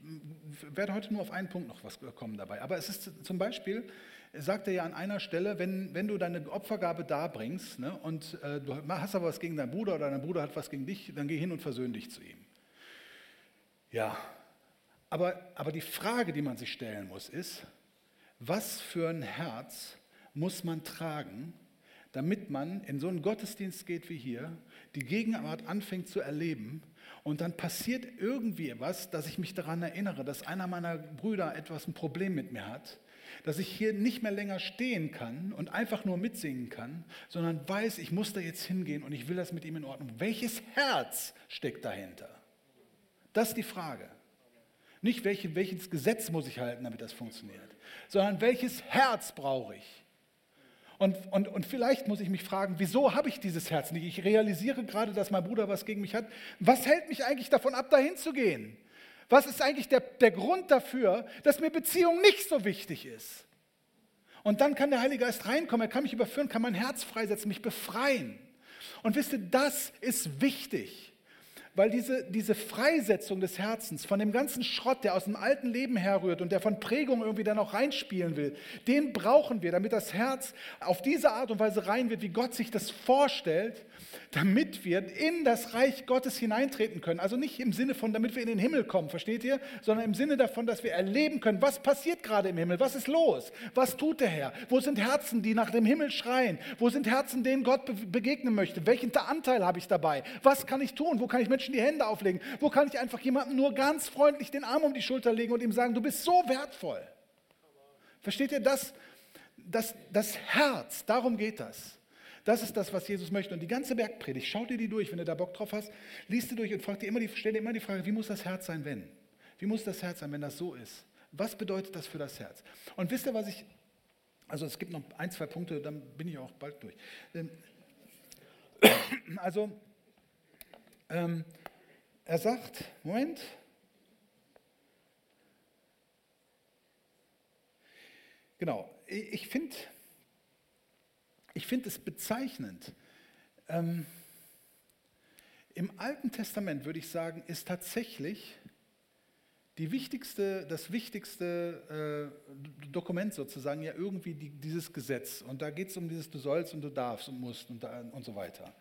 werde heute nur auf einen Punkt noch was kommen dabei, aber es ist zum Beispiel, sagt er ja an einer Stelle, wenn, wenn du deine Opfergabe darbringst ne, und äh, du hast aber was gegen deinen Bruder oder dein Bruder hat was gegen dich, dann geh hin und versöhn dich zu ihm. Ja, aber, aber die Frage, die man sich stellen muss, ist, was für ein Herz muss man tragen, damit man in so einen Gottesdienst geht wie hier, die Gegenwart anfängt zu erleben und dann passiert irgendwie was, dass ich mich daran erinnere, dass einer meiner Brüder etwas ein Problem mit mir hat, dass ich hier nicht mehr länger stehen kann und einfach nur mitsingen kann, sondern weiß, ich muss da jetzt hingehen und ich will das mit ihm in Ordnung. Welches Herz steckt dahinter? Das ist die Frage. Nicht welche, welches Gesetz muss ich halten, damit das funktioniert, sondern welches Herz brauche ich? Und, und, und vielleicht muss ich mich fragen, wieso habe ich dieses Herz nicht? Ich realisiere gerade, dass mein Bruder was gegen mich hat. Was hält mich eigentlich davon ab, dahin zu gehen? Was ist eigentlich der, der Grund dafür, dass mir Beziehung nicht so wichtig ist? Und dann kann der Heilige Geist reinkommen, er kann mich überführen, kann mein Herz freisetzen, mich befreien. Und wisst ihr, das ist wichtig weil diese, diese Freisetzung des Herzens von dem ganzen Schrott, der aus dem alten Leben herrührt und der von Prägung irgendwie dann auch reinspielen will, den brauchen wir, damit das Herz auf diese Art und Weise rein wird, wie Gott sich das vorstellt, damit wir in das Reich Gottes hineintreten können. Also nicht im Sinne von, damit wir in den Himmel kommen, versteht ihr? Sondern im Sinne davon, dass wir erleben können, was passiert gerade im Himmel, was ist los, was tut der Herr, wo sind Herzen, die nach dem Himmel schreien, wo sind Herzen, denen Gott begegnen möchte, welchen Anteil habe ich dabei, was kann ich tun, wo kann ich Menschen Menschen die Hände auflegen? Wo kann ich einfach jemandem nur ganz freundlich den Arm um die Schulter legen und ihm sagen, du bist so wertvoll? Versteht ihr das? Das, das Herz, darum geht das. Das ist das, was Jesus möchte. Und die ganze Bergpredigt, schau dir die durch, wenn du da Bock drauf hast, liest du durch und frag dir immer die, stell dir immer die Frage, wie muss das Herz sein, wenn? Wie muss das Herz sein, wenn das so ist? Was bedeutet das für das Herz? Und wisst ihr, was ich, also es gibt noch ein, zwei Punkte, dann bin ich auch bald durch. Ähm, also ähm, er sagt, Moment, genau, ich finde ich find es bezeichnend. Ähm, Im Alten Testament würde ich sagen, ist tatsächlich die wichtigste, das wichtigste äh, Dokument sozusagen ja irgendwie die, dieses Gesetz. Und da geht es um dieses Du sollst und du darfst und musst und, und so weiter.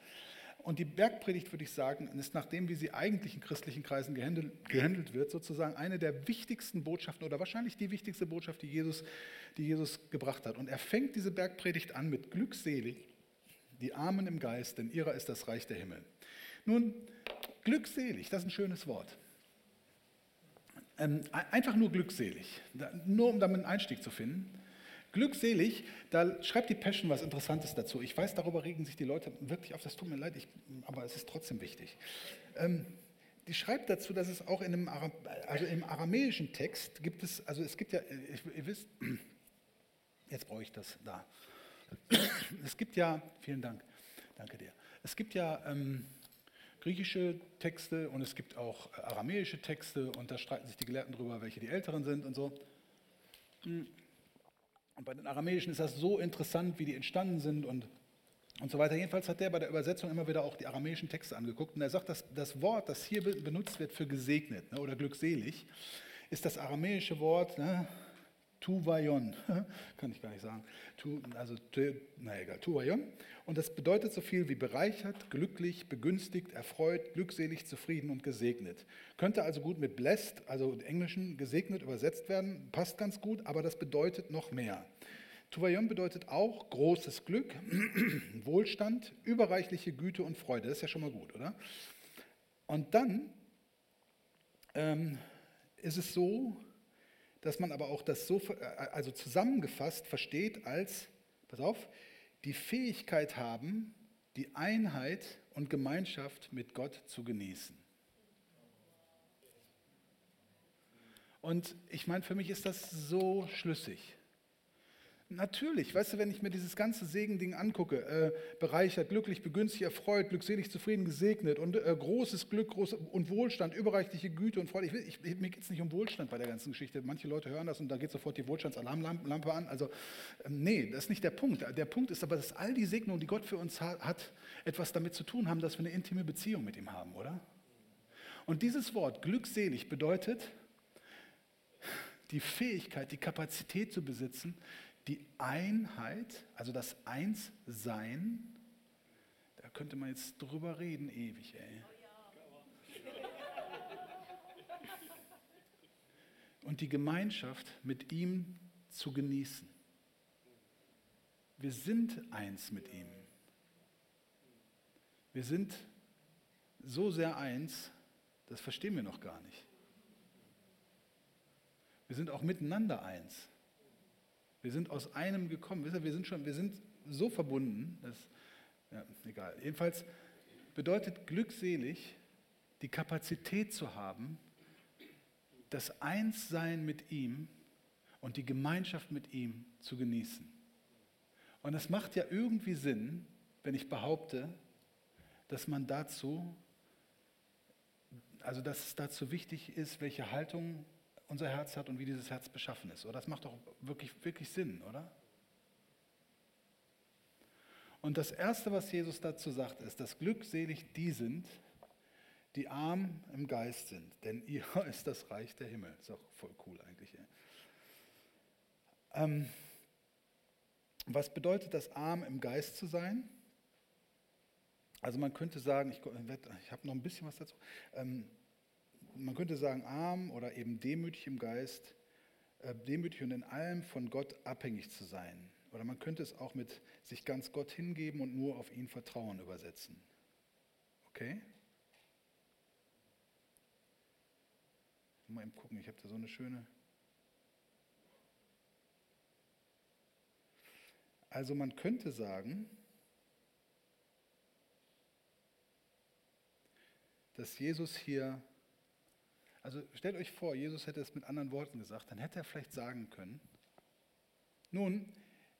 Und die Bergpredigt, würde ich sagen, ist nachdem, wie sie eigentlich in christlichen Kreisen gehandelt, gehandelt wird, sozusagen eine der wichtigsten Botschaften oder wahrscheinlich die wichtigste Botschaft, die Jesus, die Jesus gebracht hat. Und er fängt diese Bergpredigt an mit glückselig, die Armen im Geist, denn ihrer ist das Reich der Himmel. Nun, glückselig, das ist ein schönes Wort. Ähm, einfach nur glückselig, nur um damit einen Einstieg zu finden. Glückselig, da schreibt die Passion was Interessantes dazu. Ich weiß, darüber regen sich die Leute wirklich auf, das tut mir leid, ich, aber es ist trotzdem wichtig. Ähm, die schreibt dazu, dass es auch in einem Ara also im aramäischen Text gibt es, also es gibt ja, ihr wisst, jetzt brauche ich das da. Es gibt ja, vielen Dank, danke dir. Es gibt ja ähm, griechische Texte und es gibt auch aramäische Texte und da streiten sich die Gelehrten darüber, welche die älteren sind und so. Hm. Und bei den Aramäischen ist das so interessant, wie die entstanden sind und, und so weiter. Jedenfalls hat der bei der Übersetzung immer wieder auch die aramäischen Texte angeguckt und er sagt, dass das Wort, das hier benutzt wird für gesegnet ne, oder glückselig, ist das aramäische Wort ne, Tuvayon, [laughs] kann ich gar nicht sagen, tu, also, na egal, Tuvayon. Und das bedeutet so viel wie bereichert, glücklich, begünstigt, erfreut, glückselig, zufrieden und gesegnet. Könnte also gut mit blessed, also im Englischen gesegnet übersetzt werden, passt ganz gut, aber das bedeutet noch mehr. Tuvayon bedeutet auch großes Glück, [clears throat] Wohlstand, überreichliche Güte und Freude. Das ist ja schon mal gut, oder? Und dann ähm, ist es so, dass man aber auch das so, äh, also zusammengefasst versteht als, pass auf, die Fähigkeit haben, die Einheit und Gemeinschaft mit Gott zu genießen. Und ich meine, für mich ist das so schlüssig. Natürlich, weißt du, wenn ich mir dieses ganze Segen-Ding angucke, äh, bereichert, glücklich, begünstigt, erfreut, glückselig, zufrieden, gesegnet und äh, großes Glück groß, und Wohlstand, überreichliche Güte und Freude. Ich ich, mir geht es nicht um Wohlstand bei der ganzen Geschichte. Manche Leute hören das und da geht sofort die Wohlstandsalarmlampe an. Also, ähm, nee, das ist nicht der Punkt. Der Punkt ist aber, dass all die Segnungen, die Gott für uns hat, hat, etwas damit zu tun haben, dass wir eine intime Beziehung mit ihm haben, oder? Und dieses Wort glückselig bedeutet, die Fähigkeit, die Kapazität zu besitzen, die Einheit, also das Einssein, da könnte man jetzt drüber reden, ewig, ey. Und die Gemeinschaft mit ihm zu genießen. Wir sind eins mit ihm. Wir sind so sehr eins, das verstehen wir noch gar nicht. Wir sind auch miteinander eins. Wir sind aus einem gekommen. Wisst ihr, wir sind schon, wir sind so verbunden, dass, ja, egal. Jedenfalls bedeutet glückselig, die Kapazität zu haben, das Einssein mit ihm und die Gemeinschaft mit ihm zu genießen. Und es macht ja irgendwie Sinn, wenn ich behaupte, dass man dazu, also dass es dazu wichtig ist, welche Haltung unser Herz hat und wie dieses Herz beschaffen ist. Oder das macht doch wirklich, wirklich Sinn, oder? Und das Erste, was Jesus dazu sagt, ist, dass glückselig die sind, die arm im Geist sind, denn ihr [laughs] ist das Reich der Himmel. Ist auch voll cool eigentlich. Ähm, was bedeutet das, arm im Geist zu sein? Also man könnte sagen, ich, ich habe noch ein bisschen was dazu. Ähm, man könnte sagen, arm oder eben demütig im Geist, äh, demütig und in allem von Gott abhängig zu sein. Oder man könnte es auch mit sich ganz Gott hingeben und nur auf ihn vertrauen übersetzen. Okay? Mal eben gucken, ich habe da so eine schöne. Also man könnte sagen, dass Jesus hier also stellt euch vor, Jesus hätte es mit anderen Worten gesagt, dann hätte er vielleicht sagen können, nun,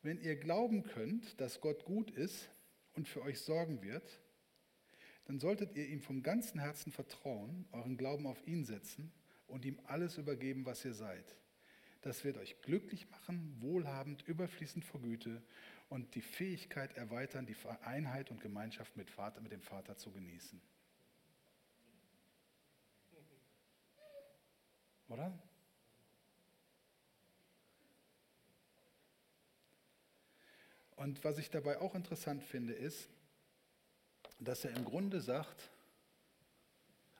wenn ihr glauben könnt, dass Gott gut ist und für euch sorgen wird, dann solltet ihr ihm vom ganzen Herzen vertrauen, euren Glauben auf ihn setzen und ihm alles übergeben, was ihr seid. Das wird euch glücklich machen, wohlhabend, überfließend vor Güte und die Fähigkeit erweitern, die Einheit und Gemeinschaft mit, Vater, mit dem Vater zu genießen. Oder? Und was ich dabei auch interessant finde, ist, dass er im Grunde sagt,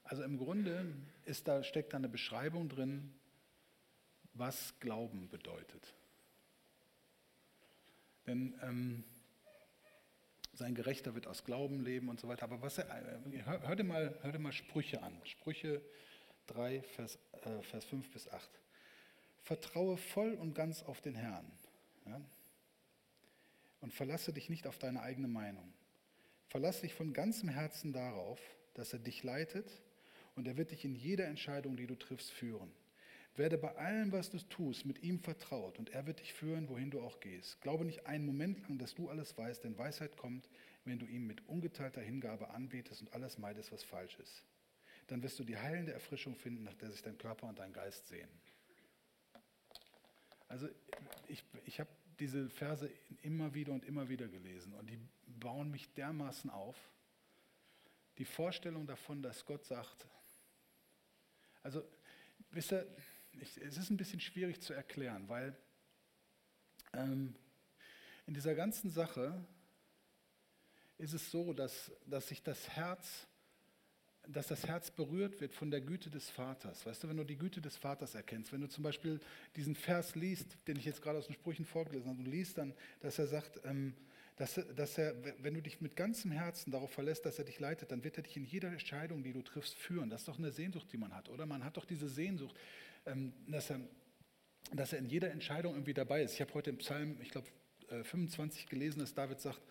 also im Grunde ist da, steckt da eine Beschreibung drin, was Glauben bedeutet. Denn ähm, sein Gerechter wird aus Glauben leben und so weiter. Aber was er, äh, hör, hör, dir mal, hör dir mal Sprüche an. Sprüche 3, Vers, äh, Vers 5 bis 8. Vertraue voll und ganz auf den Herrn ja? und verlasse dich nicht auf deine eigene Meinung. Verlasse dich von ganzem Herzen darauf, dass er dich leitet und er wird dich in jeder Entscheidung, die du triffst, führen. Werde bei allem, was du tust, mit ihm vertraut und er wird dich führen, wohin du auch gehst. Glaube nicht einen Moment lang, dass du alles weißt, denn Weisheit kommt, wenn du ihm mit ungeteilter Hingabe anbetest und alles meidest, was falsch ist dann wirst du die heilende Erfrischung finden, nach der sich dein Körper und dein Geist sehen. Also ich, ich habe diese Verse immer wieder und immer wieder gelesen und die bauen mich dermaßen auf. Die Vorstellung davon, dass Gott sagt, also wisst ihr, ich, es ist ein bisschen schwierig zu erklären, weil ähm, in dieser ganzen Sache ist es so, dass, dass sich das Herz dass das Herz berührt wird von der Güte des Vaters. Weißt du, wenn du die Güte des Vaters erkennst, wenn du zum Beispiel diesen Vers liest, den ich jetzt gerade aus den Sprüchen vorgelesen habe, du liest dann, dass er sagt, ähm, dass, dass er, wenn du dich mit ganzem Herzen darauf verlässt, dass er dich leitet, dann wird er dich in jeder Entscheidung, die du triffst, führen. Das ist doch eine Sehnsucht, die man hat, oder? Man hat doch diese Sehnsucht, ähm, dass, er, dass er in jeder Entscheidung irgendwie dabei ist. Ich habe heute im Psalm, ich glaube, 25 gelesen, dass David sagt,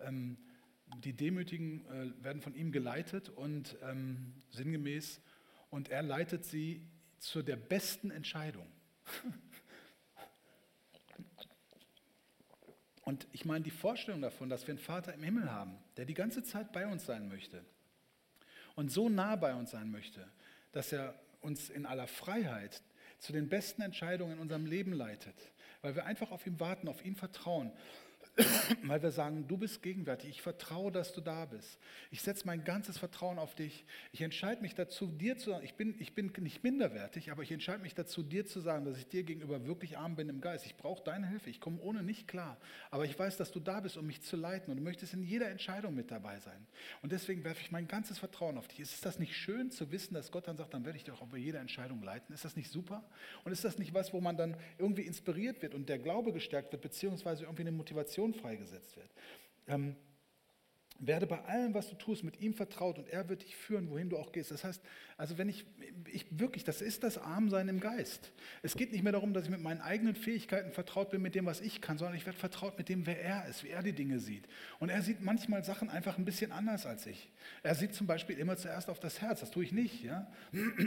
ähm, die Demütigen äh, werden von ihm geleitet und ähm, sinngemäß, und er leitet sie zu der besten Entscheidung. [laughs] Und ich meine die Vorstellung davon, dass wir einen Vater im Himmel haben, der die ganze Zeit bei uns sein möchte und so nah bei uns sein möchte, dass er uns in aller Freiheit zu den besten Entscheidungen in unserem Leben leitet, weil wir einfach auf ihn warten, auf ihn vertrauen [coughs] weil wir sagen, du bist gegenwärtig, ich vertraue, dass du da bist. Ich setze mein ganzes Vertrauen auf dich. Ich entscheide mich dazu, dir zu sagen, ich bin, ich bin nicht minderwertig, aber ich entscheide mich dazu, dir zu sagen, dass ich dir gegenüber wirklich arm bin im Geist. Ich brauche deine Hilfe, ich komme ohne nicht klar. Aber ich weiß, dass du da bist, um mich zu leiten und du möchtest in jeder Entscheidung mit dabei sein. Und deswegen werfe ich mein ganzes Vertrauen auf dich. Ist das nicht schön zu wissen, dass Gott dann sagt, dann werde ich dich auch bei jeder Entscheidung leiten? Ist das nicht super? Und ist das nicht was, wo man dann irgendwie inspiriert wird und der Glaube gestärkt wird, beziehungsweise irgendwie eine Motivation Motivation freigesetzt wird. Ähm, werde bei allem, was du tust, mit ihm vertraut und er wird dich führen, wohin du auch gehst. Das heißt, also wenn ich, ich wirklich, das ist das Armsein im Geist. Es geht nicht mehr darum, dass ich mit meinen eigenen Fähigkeiten vertraut bin mit dem, was ich kann, sondern ich werde vertraut mit dem, wer er ist, wie er die Dinge sieht. Und er sieht manchmal Sachen einfach ein bisschen anders als ich. Er sieht zum Beispiel immer zuerst auf das Herz, das tue ich nicht. Ja?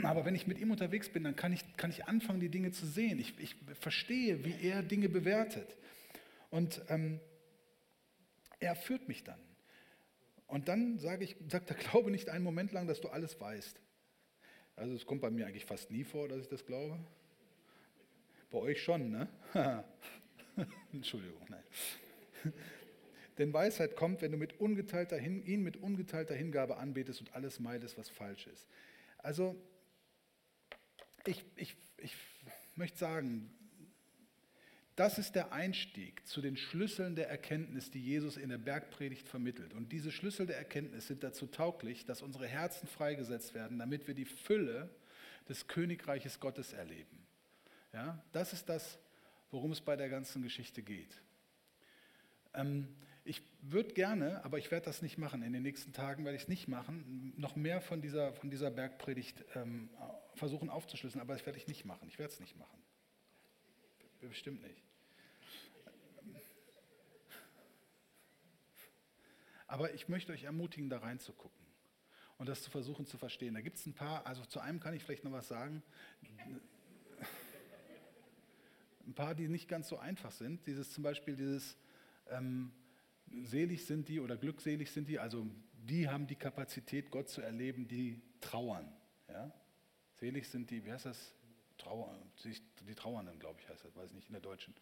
Aber wenn ich mit ihm unterwegs bin, dann kann ich, kann ich anfangen, die Dinge zu sehen. Ich, ich verstehe, wie er Dinge bewertet. Und ähm, er führt mich dann. Und dann sage ich, sagt der [laughs] Glaube nicht einen Moment lang, dass du alles weißt. Also es kommt bei mir eigentlich fast nie vor, dass ich das glaube. Bei euch schon, ne? [laughs] Entschuldigung, nein. [laughs] Denn Weisheit kommt, wenn du mit ungeteilter Hin ihn mit ungeteilter Hingabe anbetest und alles meidest, was falsch ist. Also ich, ich, ich möchte sagen, das ist der Einstieg zu den Schlüsseln der Erkenntnis, die Jesus in der Bergpredigt vermittelt. Und diese Schlüssel der Erkenntnis sind dazu tauglich, dass unsere Herzen freigesetzt werden, damit wir die Fülle des Königreiches Gottes erleben. Ja, das ist das, worum es bei der ganzen Geschichte geht. Ähm, ich würde gerne, aber ich werde das nicht machen, in den nächsten Tagen werde ich es nicht machen, noch mehr von dieser, von dieser Bergpredigt ähm, versuchen aufzuschlüsseln, aber das werde ich nicht machen. Ich werde es nicht machen. Bestimmt nicht. Aber ich möchte euch ermutigen, da reinzugucken und das zu versuchen zu verstehen. Da gibt es ein paar, also zu einem kann ich vielleicht noch was sagen. Ein paar, die nicht ganz so einfach sind. Dieses zum Beispiel dieses ähm, selig sind die oder glückselig sind die, also die haben die Kapazität, Gott zu erleben, die trauern. Ja? Selig sind die, wie heißt das? Trauer, die Trauernden, glaube ich, heißt das, weiß ich nicht, in der Deutschen.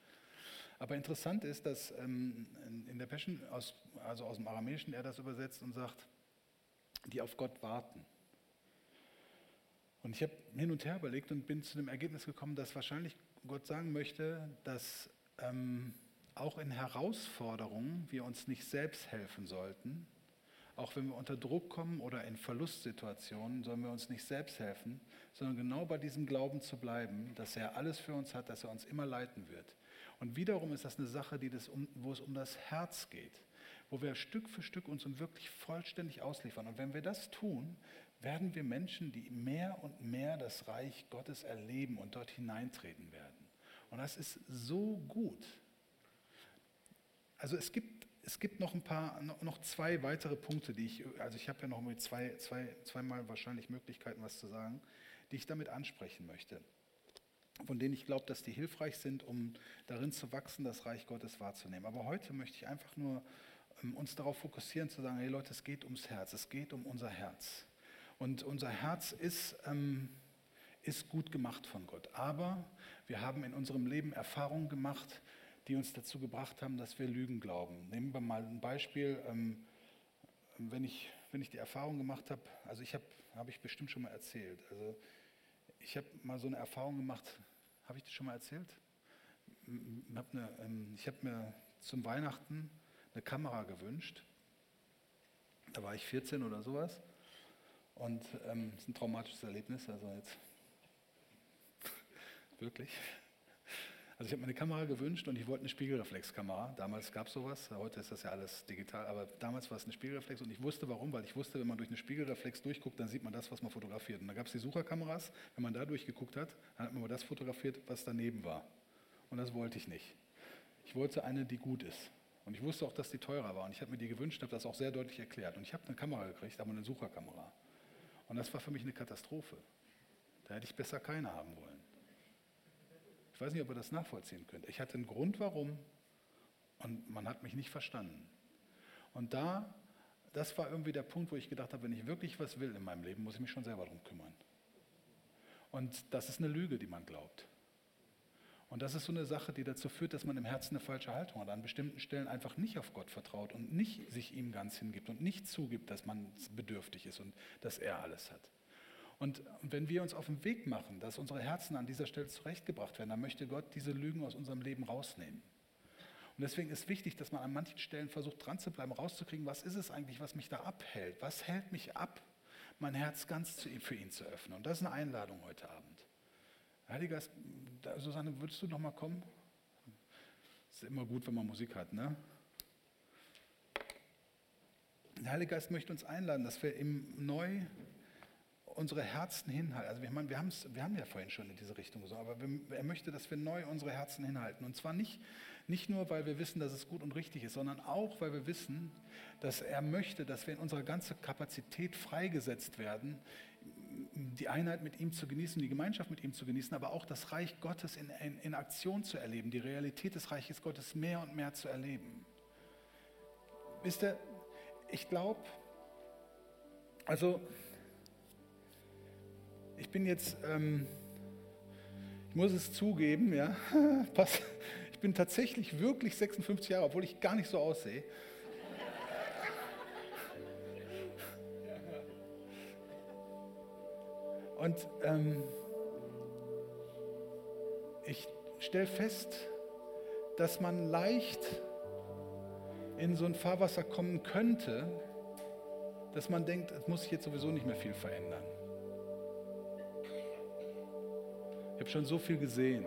Aber interessant ist, dass ähm, in der Passion, aus, also aus dem Aramäischen, er das übersetzt und sagt, die auf Gott warten. Und ich habe hin und her überlegt und bin zu dem Ergebnis gekommen, dass wahrscheinlich Gott sagen möchte, dass ähm, auch in Herausforderungen wir uns nicht selbst helfen sollten, auch wenn wir unter Druck kommen oder in Verlustsituationen, sollen wir uns nicht selbst helfen, sondern genau bei diesem Glauben zu bleiben, dass er alles für uns hat, dass er uns immer leiten wird. Und wiederum ist das eine Sache, das um, wo es um das Herz geht, wo wir Stück für Stück uns wirklich vollständig ausliefern. Und wenn wir das tun, werden wir Menschen, die mehr und mehr das Reich Gottes erleben und dort hineintreten werden. Und das ist so gut. Also es gibt es gibt noch ein paar, noch zwei weitere Punkte, die ich, also ich habe ja noch mal zwei, zwei, zweimal wahrscheinlich Möglichkeiten, was zu sagen, die ich damit ansprechen möchte, von denen ich glaube, dass die hilfreich sind, um darin zu wachsen, das Reich Gottes wahrzunehmen. Aber heute möchte ich einfach nur ähm, uns darauf fokussieren, zu sagen, hey Leute, es geht ums Herz, es geht um unser Herz. Und unser Herz ist, ähm, ist gut gemacht von Gott. Aber wir haben in unserem Leben Erfahrungen gemacht, die uns dazu gebracht haben, dass wir Lügen glauben. Nehmen wir mal ein Beispiel. Ähm, wenn ich, wenn ich die Erfahrung gemacht habe, also ich habe, habe ich bestimmt schon mal erzählt. Also ich habe mal so eine Erfahrung gemacht, habe ich das schon mal erzählt? Ähm, ich habe mir zum Weihnachten eine Kamera gewünscht. Da war ich 14 oder sowas. Und ähm, das ist ein traumatisches Erlebnis, also jetzt [laughs] wirklich. Also ich habe mir eine Kamera gewünscht und ich wollte eine Spiegelreflexkamera. Damals gab es sowas, heute ist das ja alles digital, aber damals war es eine Spiegelreflex und ich wusste warum, weil ich wusste, wenn man durch eine Spiegelreflex durchguckt, dann sieht man das, was man fotografiert. Und da gab es die Sucherkameras, wenn man da durchgeguckt hat, dann hat man das fotografiert, was daneben war. Und das wollte ich nicht. Ich wollte eine, die gut ist. Und ich wusste auch, dass die teurer war. Und ich habe mir die gewünscht, habe das auch sehr deutlich erklärt. Und ich habe eine Kamera gekriegt, aber eine Sucherkamera. Und das war für mich eine Katastrophe. Da hätte ich besser keine haben wollen. Ich weiß nicht, ob ihr das nachvollziehen könnt. Ich hatte einen Grund, warum. Und man hat mich nicht verstanden. Und da, das war irgendwie der Punkt, wo ich gedacht habe, wenn ich wirklich was will in meinem Leben, muss ich mich schon selber darum kümmern. Und das ist eine Lüge, die man glaubt. Und das ist so eine Sache, die dazu führt, dass man im Herzen eine falsche Haltung hat, an bestimmten Stellen einfach nicht auf Gott vertraut und nicht sich ihm ganz hingibt und nicht zugibt, dass man bedürftig ist und dass er alles hat. Und wenn wir uns auf den Weg machen, dass unsere Herzen an dieser Stelle zurechtgebracht werden, dann möchte Gott diese Lügen aus unserem Leben rausnehmen. Und deswegen ist wichtig, dass man an manchen Stellen versucht, dran zu bleiben, rauszukriegen, was ist es eigentlich, was mich da abhält? Was hält mich ab, mein Herz ganz für ihn zu öffnen? Und das ist eine Einladung heute Abend. Heiliger Geist, Susanne, würdest du noch mal kommen? Ist immer gut, wenn man Musik hat, ne? Der Heilige Geist möchte uns einladen, dass wir ihm neu unsere Herzen hinhalten. Also wir, meine, wir, wir haben ja vorhin schon in diese Richtung gesagt, aber wir, er möchte, dass wir neu unsere Herzen hinhalten. Und zwar nicht, nicht nur, weil wir wissen, dass es gut und richtig ist, sondern auch, weil wir wissen, dass er möchte, dass wir in unserer ganzen Kapazität freigesetzt werden, die Einheit mit ihm zu genießen, die Gemeinschaft mit ihm zu genießen, aber auch das Reich Gottes in, in, in Aktion zu erleben, die Realität des Reiches Gottes mehr und mehr zu erleben. Wisst ihr, ich glaube, also ich bin jetzt, ähm, ich muss es zugeben, ja, [laughs] pass, ich bin tatsächlich wirklich 56 Jahre, obwohl ich gar nicht so aussehe. Und ähm, ich stelle fest, dass man leicht in so ein Fahrwasser kommen könnte, dass man denkt, es muss sich jetzt sowieso nicht mehr viel verändern. Ich habe schon so viel gesehen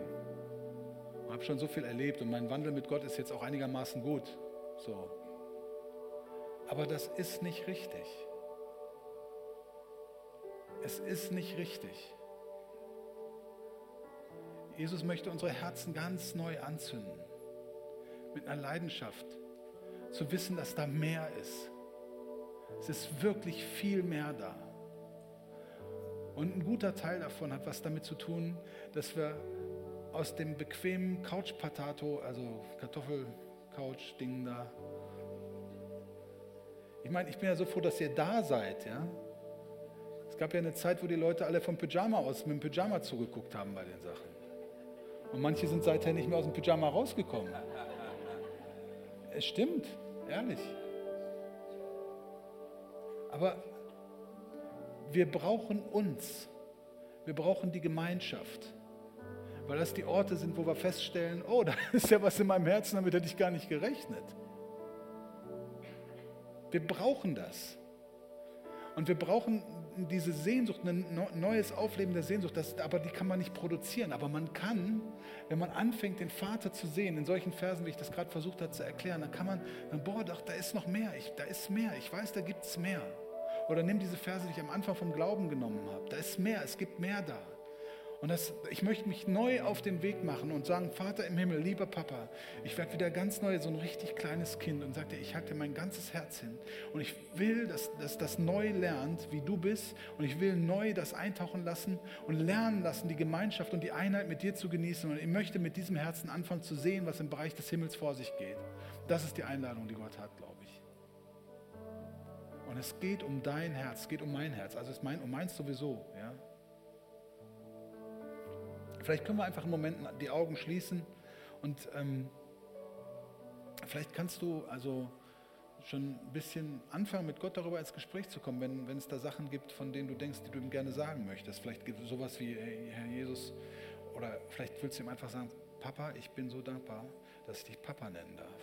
habe schon so viel erlebt und mein Wandel mit Gott ist jetzt auch einigermaßen gut. So. Aber das ist nicht richtig. Es ist nicht richtig. Jesus möchte unsere Herzen ganz neu anzünden. Mit einer Leidenschaft. Zu wissen, dass da mehr ist. Es ist wirklich viel mehr da. Und ein guter Teil davon hat was damit zu tun, dass wir aus dem bequemen Couch-Patato, also Kartoffel-Couch-Ding da, ich meine, ich bin ja so froh, dass ihr da seid, ja. Es gab ja eine Zeit, wo die Leute alle vom Pyjama aus mit dem Pyjama zugeguckt haben bei den Sachen. Und manche sind seither nicht mehr aus dem Pyjama rausgekommen. Es stimmt, ehrlich. Aber wir brauchen uns. Wir brauchen die Gemeinschaft. Weil das die Orte sind, wo wir feststellen, oh, [laughs] da ist ja was in meinem Herzen, damit hätte ich gar nicht gerechnet. Wir brauchen das. Und wir brauchen diese Sehnsucht, ein neues Aufleben der Sehnsucht, das, aber die kann man nicht produzieren. Aber man kann, wenn man anfängt, den Vater zu sehen, in solchen Versen, wie ich das gerade versucht habe zu erklären, dann kann man, boah, doch, da ist noch mehr, ich, da ist mehr, ich weiß, da gibt es mehr. Oder nimm diese Verse, die ich am Anfang vom Glauben genommen habe. Da ist mehr, es gibt mehr da. Und das, ich möchte mich neu auf den Weg machen und sagen, Vater im Himmel, lieber Papa, ich werde wieder ganz neu so ein richtig kleines Kind und sagte, ich halte mein ganzes Herz hin. Und ich will, dass, dass das neu lernt, wie du bist. Und ich will neu das eintauchen lassen und lernen lassen, die Gemeinschaft und die Einheit mit dir zu genießen. Und ich möchte mit diesem Herzen anfangen zu sehen, was im Bereich des Himmels vor sich geht. Das ist die Einladung, die Gott hat, glaube ich. Und es geht um dein Herz, es geht um mein Herz. Also es mein, um meins sowieso. Ja? Vielleicht können wir einfach einen Moment die Augen schließen und ähm, vielleicht kannst du also schon ein bisschen anfangen, mit Gott darüber ins Gespräch zu kommen, wenn, wenn es da Sachen gibt, von denen du denkst, die du ihm gerne sagen möchtest. Vielleicht gibt es sowas wie, hey, Herr Jesus, oder vielleicht willst du ihm einfach sagen, Papa, ich bin so dankbar, dass ich dich Papa nennen darf.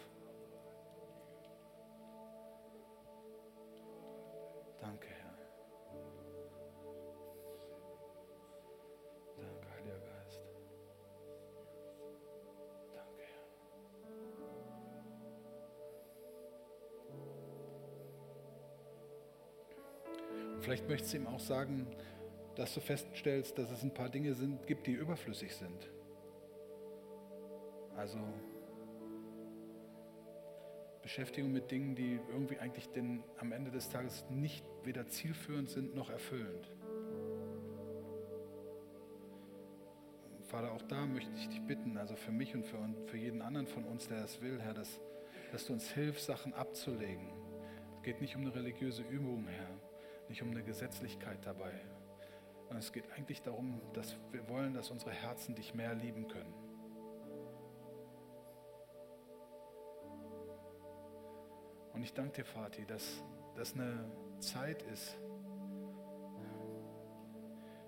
Vielleicht möchtest du ihm auch sagen, dass du feststellst, dass es ein paar Dinge sind, gibt, die überflüssig sind. Also Beschäftigung mit Dingen, die irgendwie eigentlich den, am Ende des Tages nicht weder zielführend sind noch erfüllend. Vater, auch da möchte ich dich bitten, also für mich und für, für jeden anderen von uns, der das will, Herr, dass, dass du uns hilfst, Sachen abzulegen. Es geht nicht um eine religiöse Übung, Herr, nicht um eine Gesetzlichkeit dabei. Es geht eigentlich darum, dass wir wollen, dass unsere Herzen dich mehr lieben können. Und ich danke dir, Vati, dass das eine Zeit ist,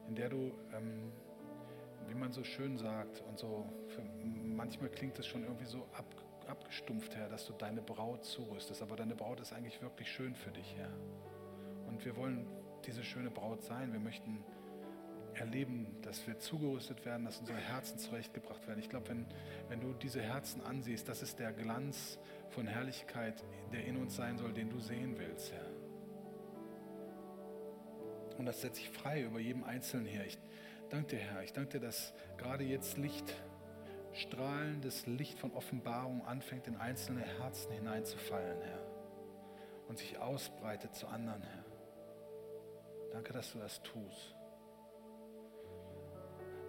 in der du, ähm, wie man so schön sagt, und so, für, manchmal klingt es schon irgendwie so ab, abgestumpft, Herr, dass du deine Braut zurüstest. Aber deine Braut ist eigentlich wirklich schön für dich, Herr. Und wir wollen diese schöne Braut sein. Wir möchten erleben, dass wir zugerüstet werden, dass unsere Herzen zurechtgebracht werden. Ich glaube, wenn, wenn du diese Herzen ansiehst, das ist der Glanz von Herrlichkeit, der in uns sein soll, den du sehen willst, Herr. Und das setze ich frei über jedem Einzelnen hier. Ich danke dir, Herr. Ich danke dir, dass gerade jetzt Licht, strahlendes Licht von Offenbarung anfängt, in einzelne Herzen hineinzufallen, Herr. Und sich ausbreitet zu anderen, Herr. Danke, dass du das tust.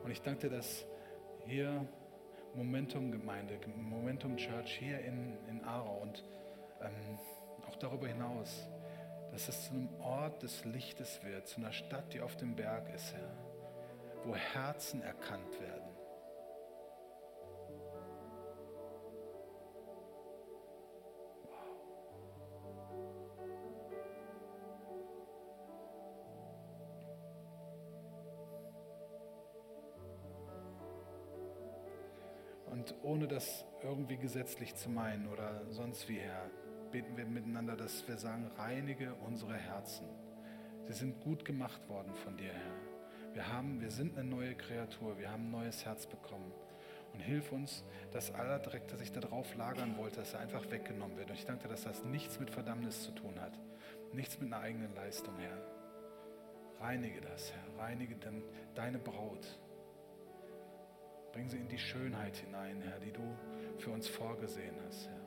Und ich danke dir, dass hier Momentum Gemeinde, Momentum Church hier in, in Aarau und ähm, auch darüber hinaus dass es zu einem Ort des Lichtes wird, zu einer Stadt, die auf dem Berg ist, Herr, wo Herzen erkannt werden. Ohne das irgendwie gesetzlich zu meinen oder sonst wie, Herr, beten wir miteinander, dass wir sagen, reinige unsere Herzen. Sie sind gut gemacht worden von dir, Herr. Wir, haben, wir sind eine neue Kreatur, wir haben ein neues Herz bekommen. Und hilf uns, dass aller Dreck, der sich darauf lagern wollte, dass er einfach weggenommen wird. Und ich danke dir, dass das nichts mit Verdammnis zu tun hat. Nichts mit einer eigenen Leistung, Herr. Reinige das, Herr. Reinige deine Braut. Bring sie in die Schönheit hinein, Herr, die du für uns vorgesehen hast, Herr.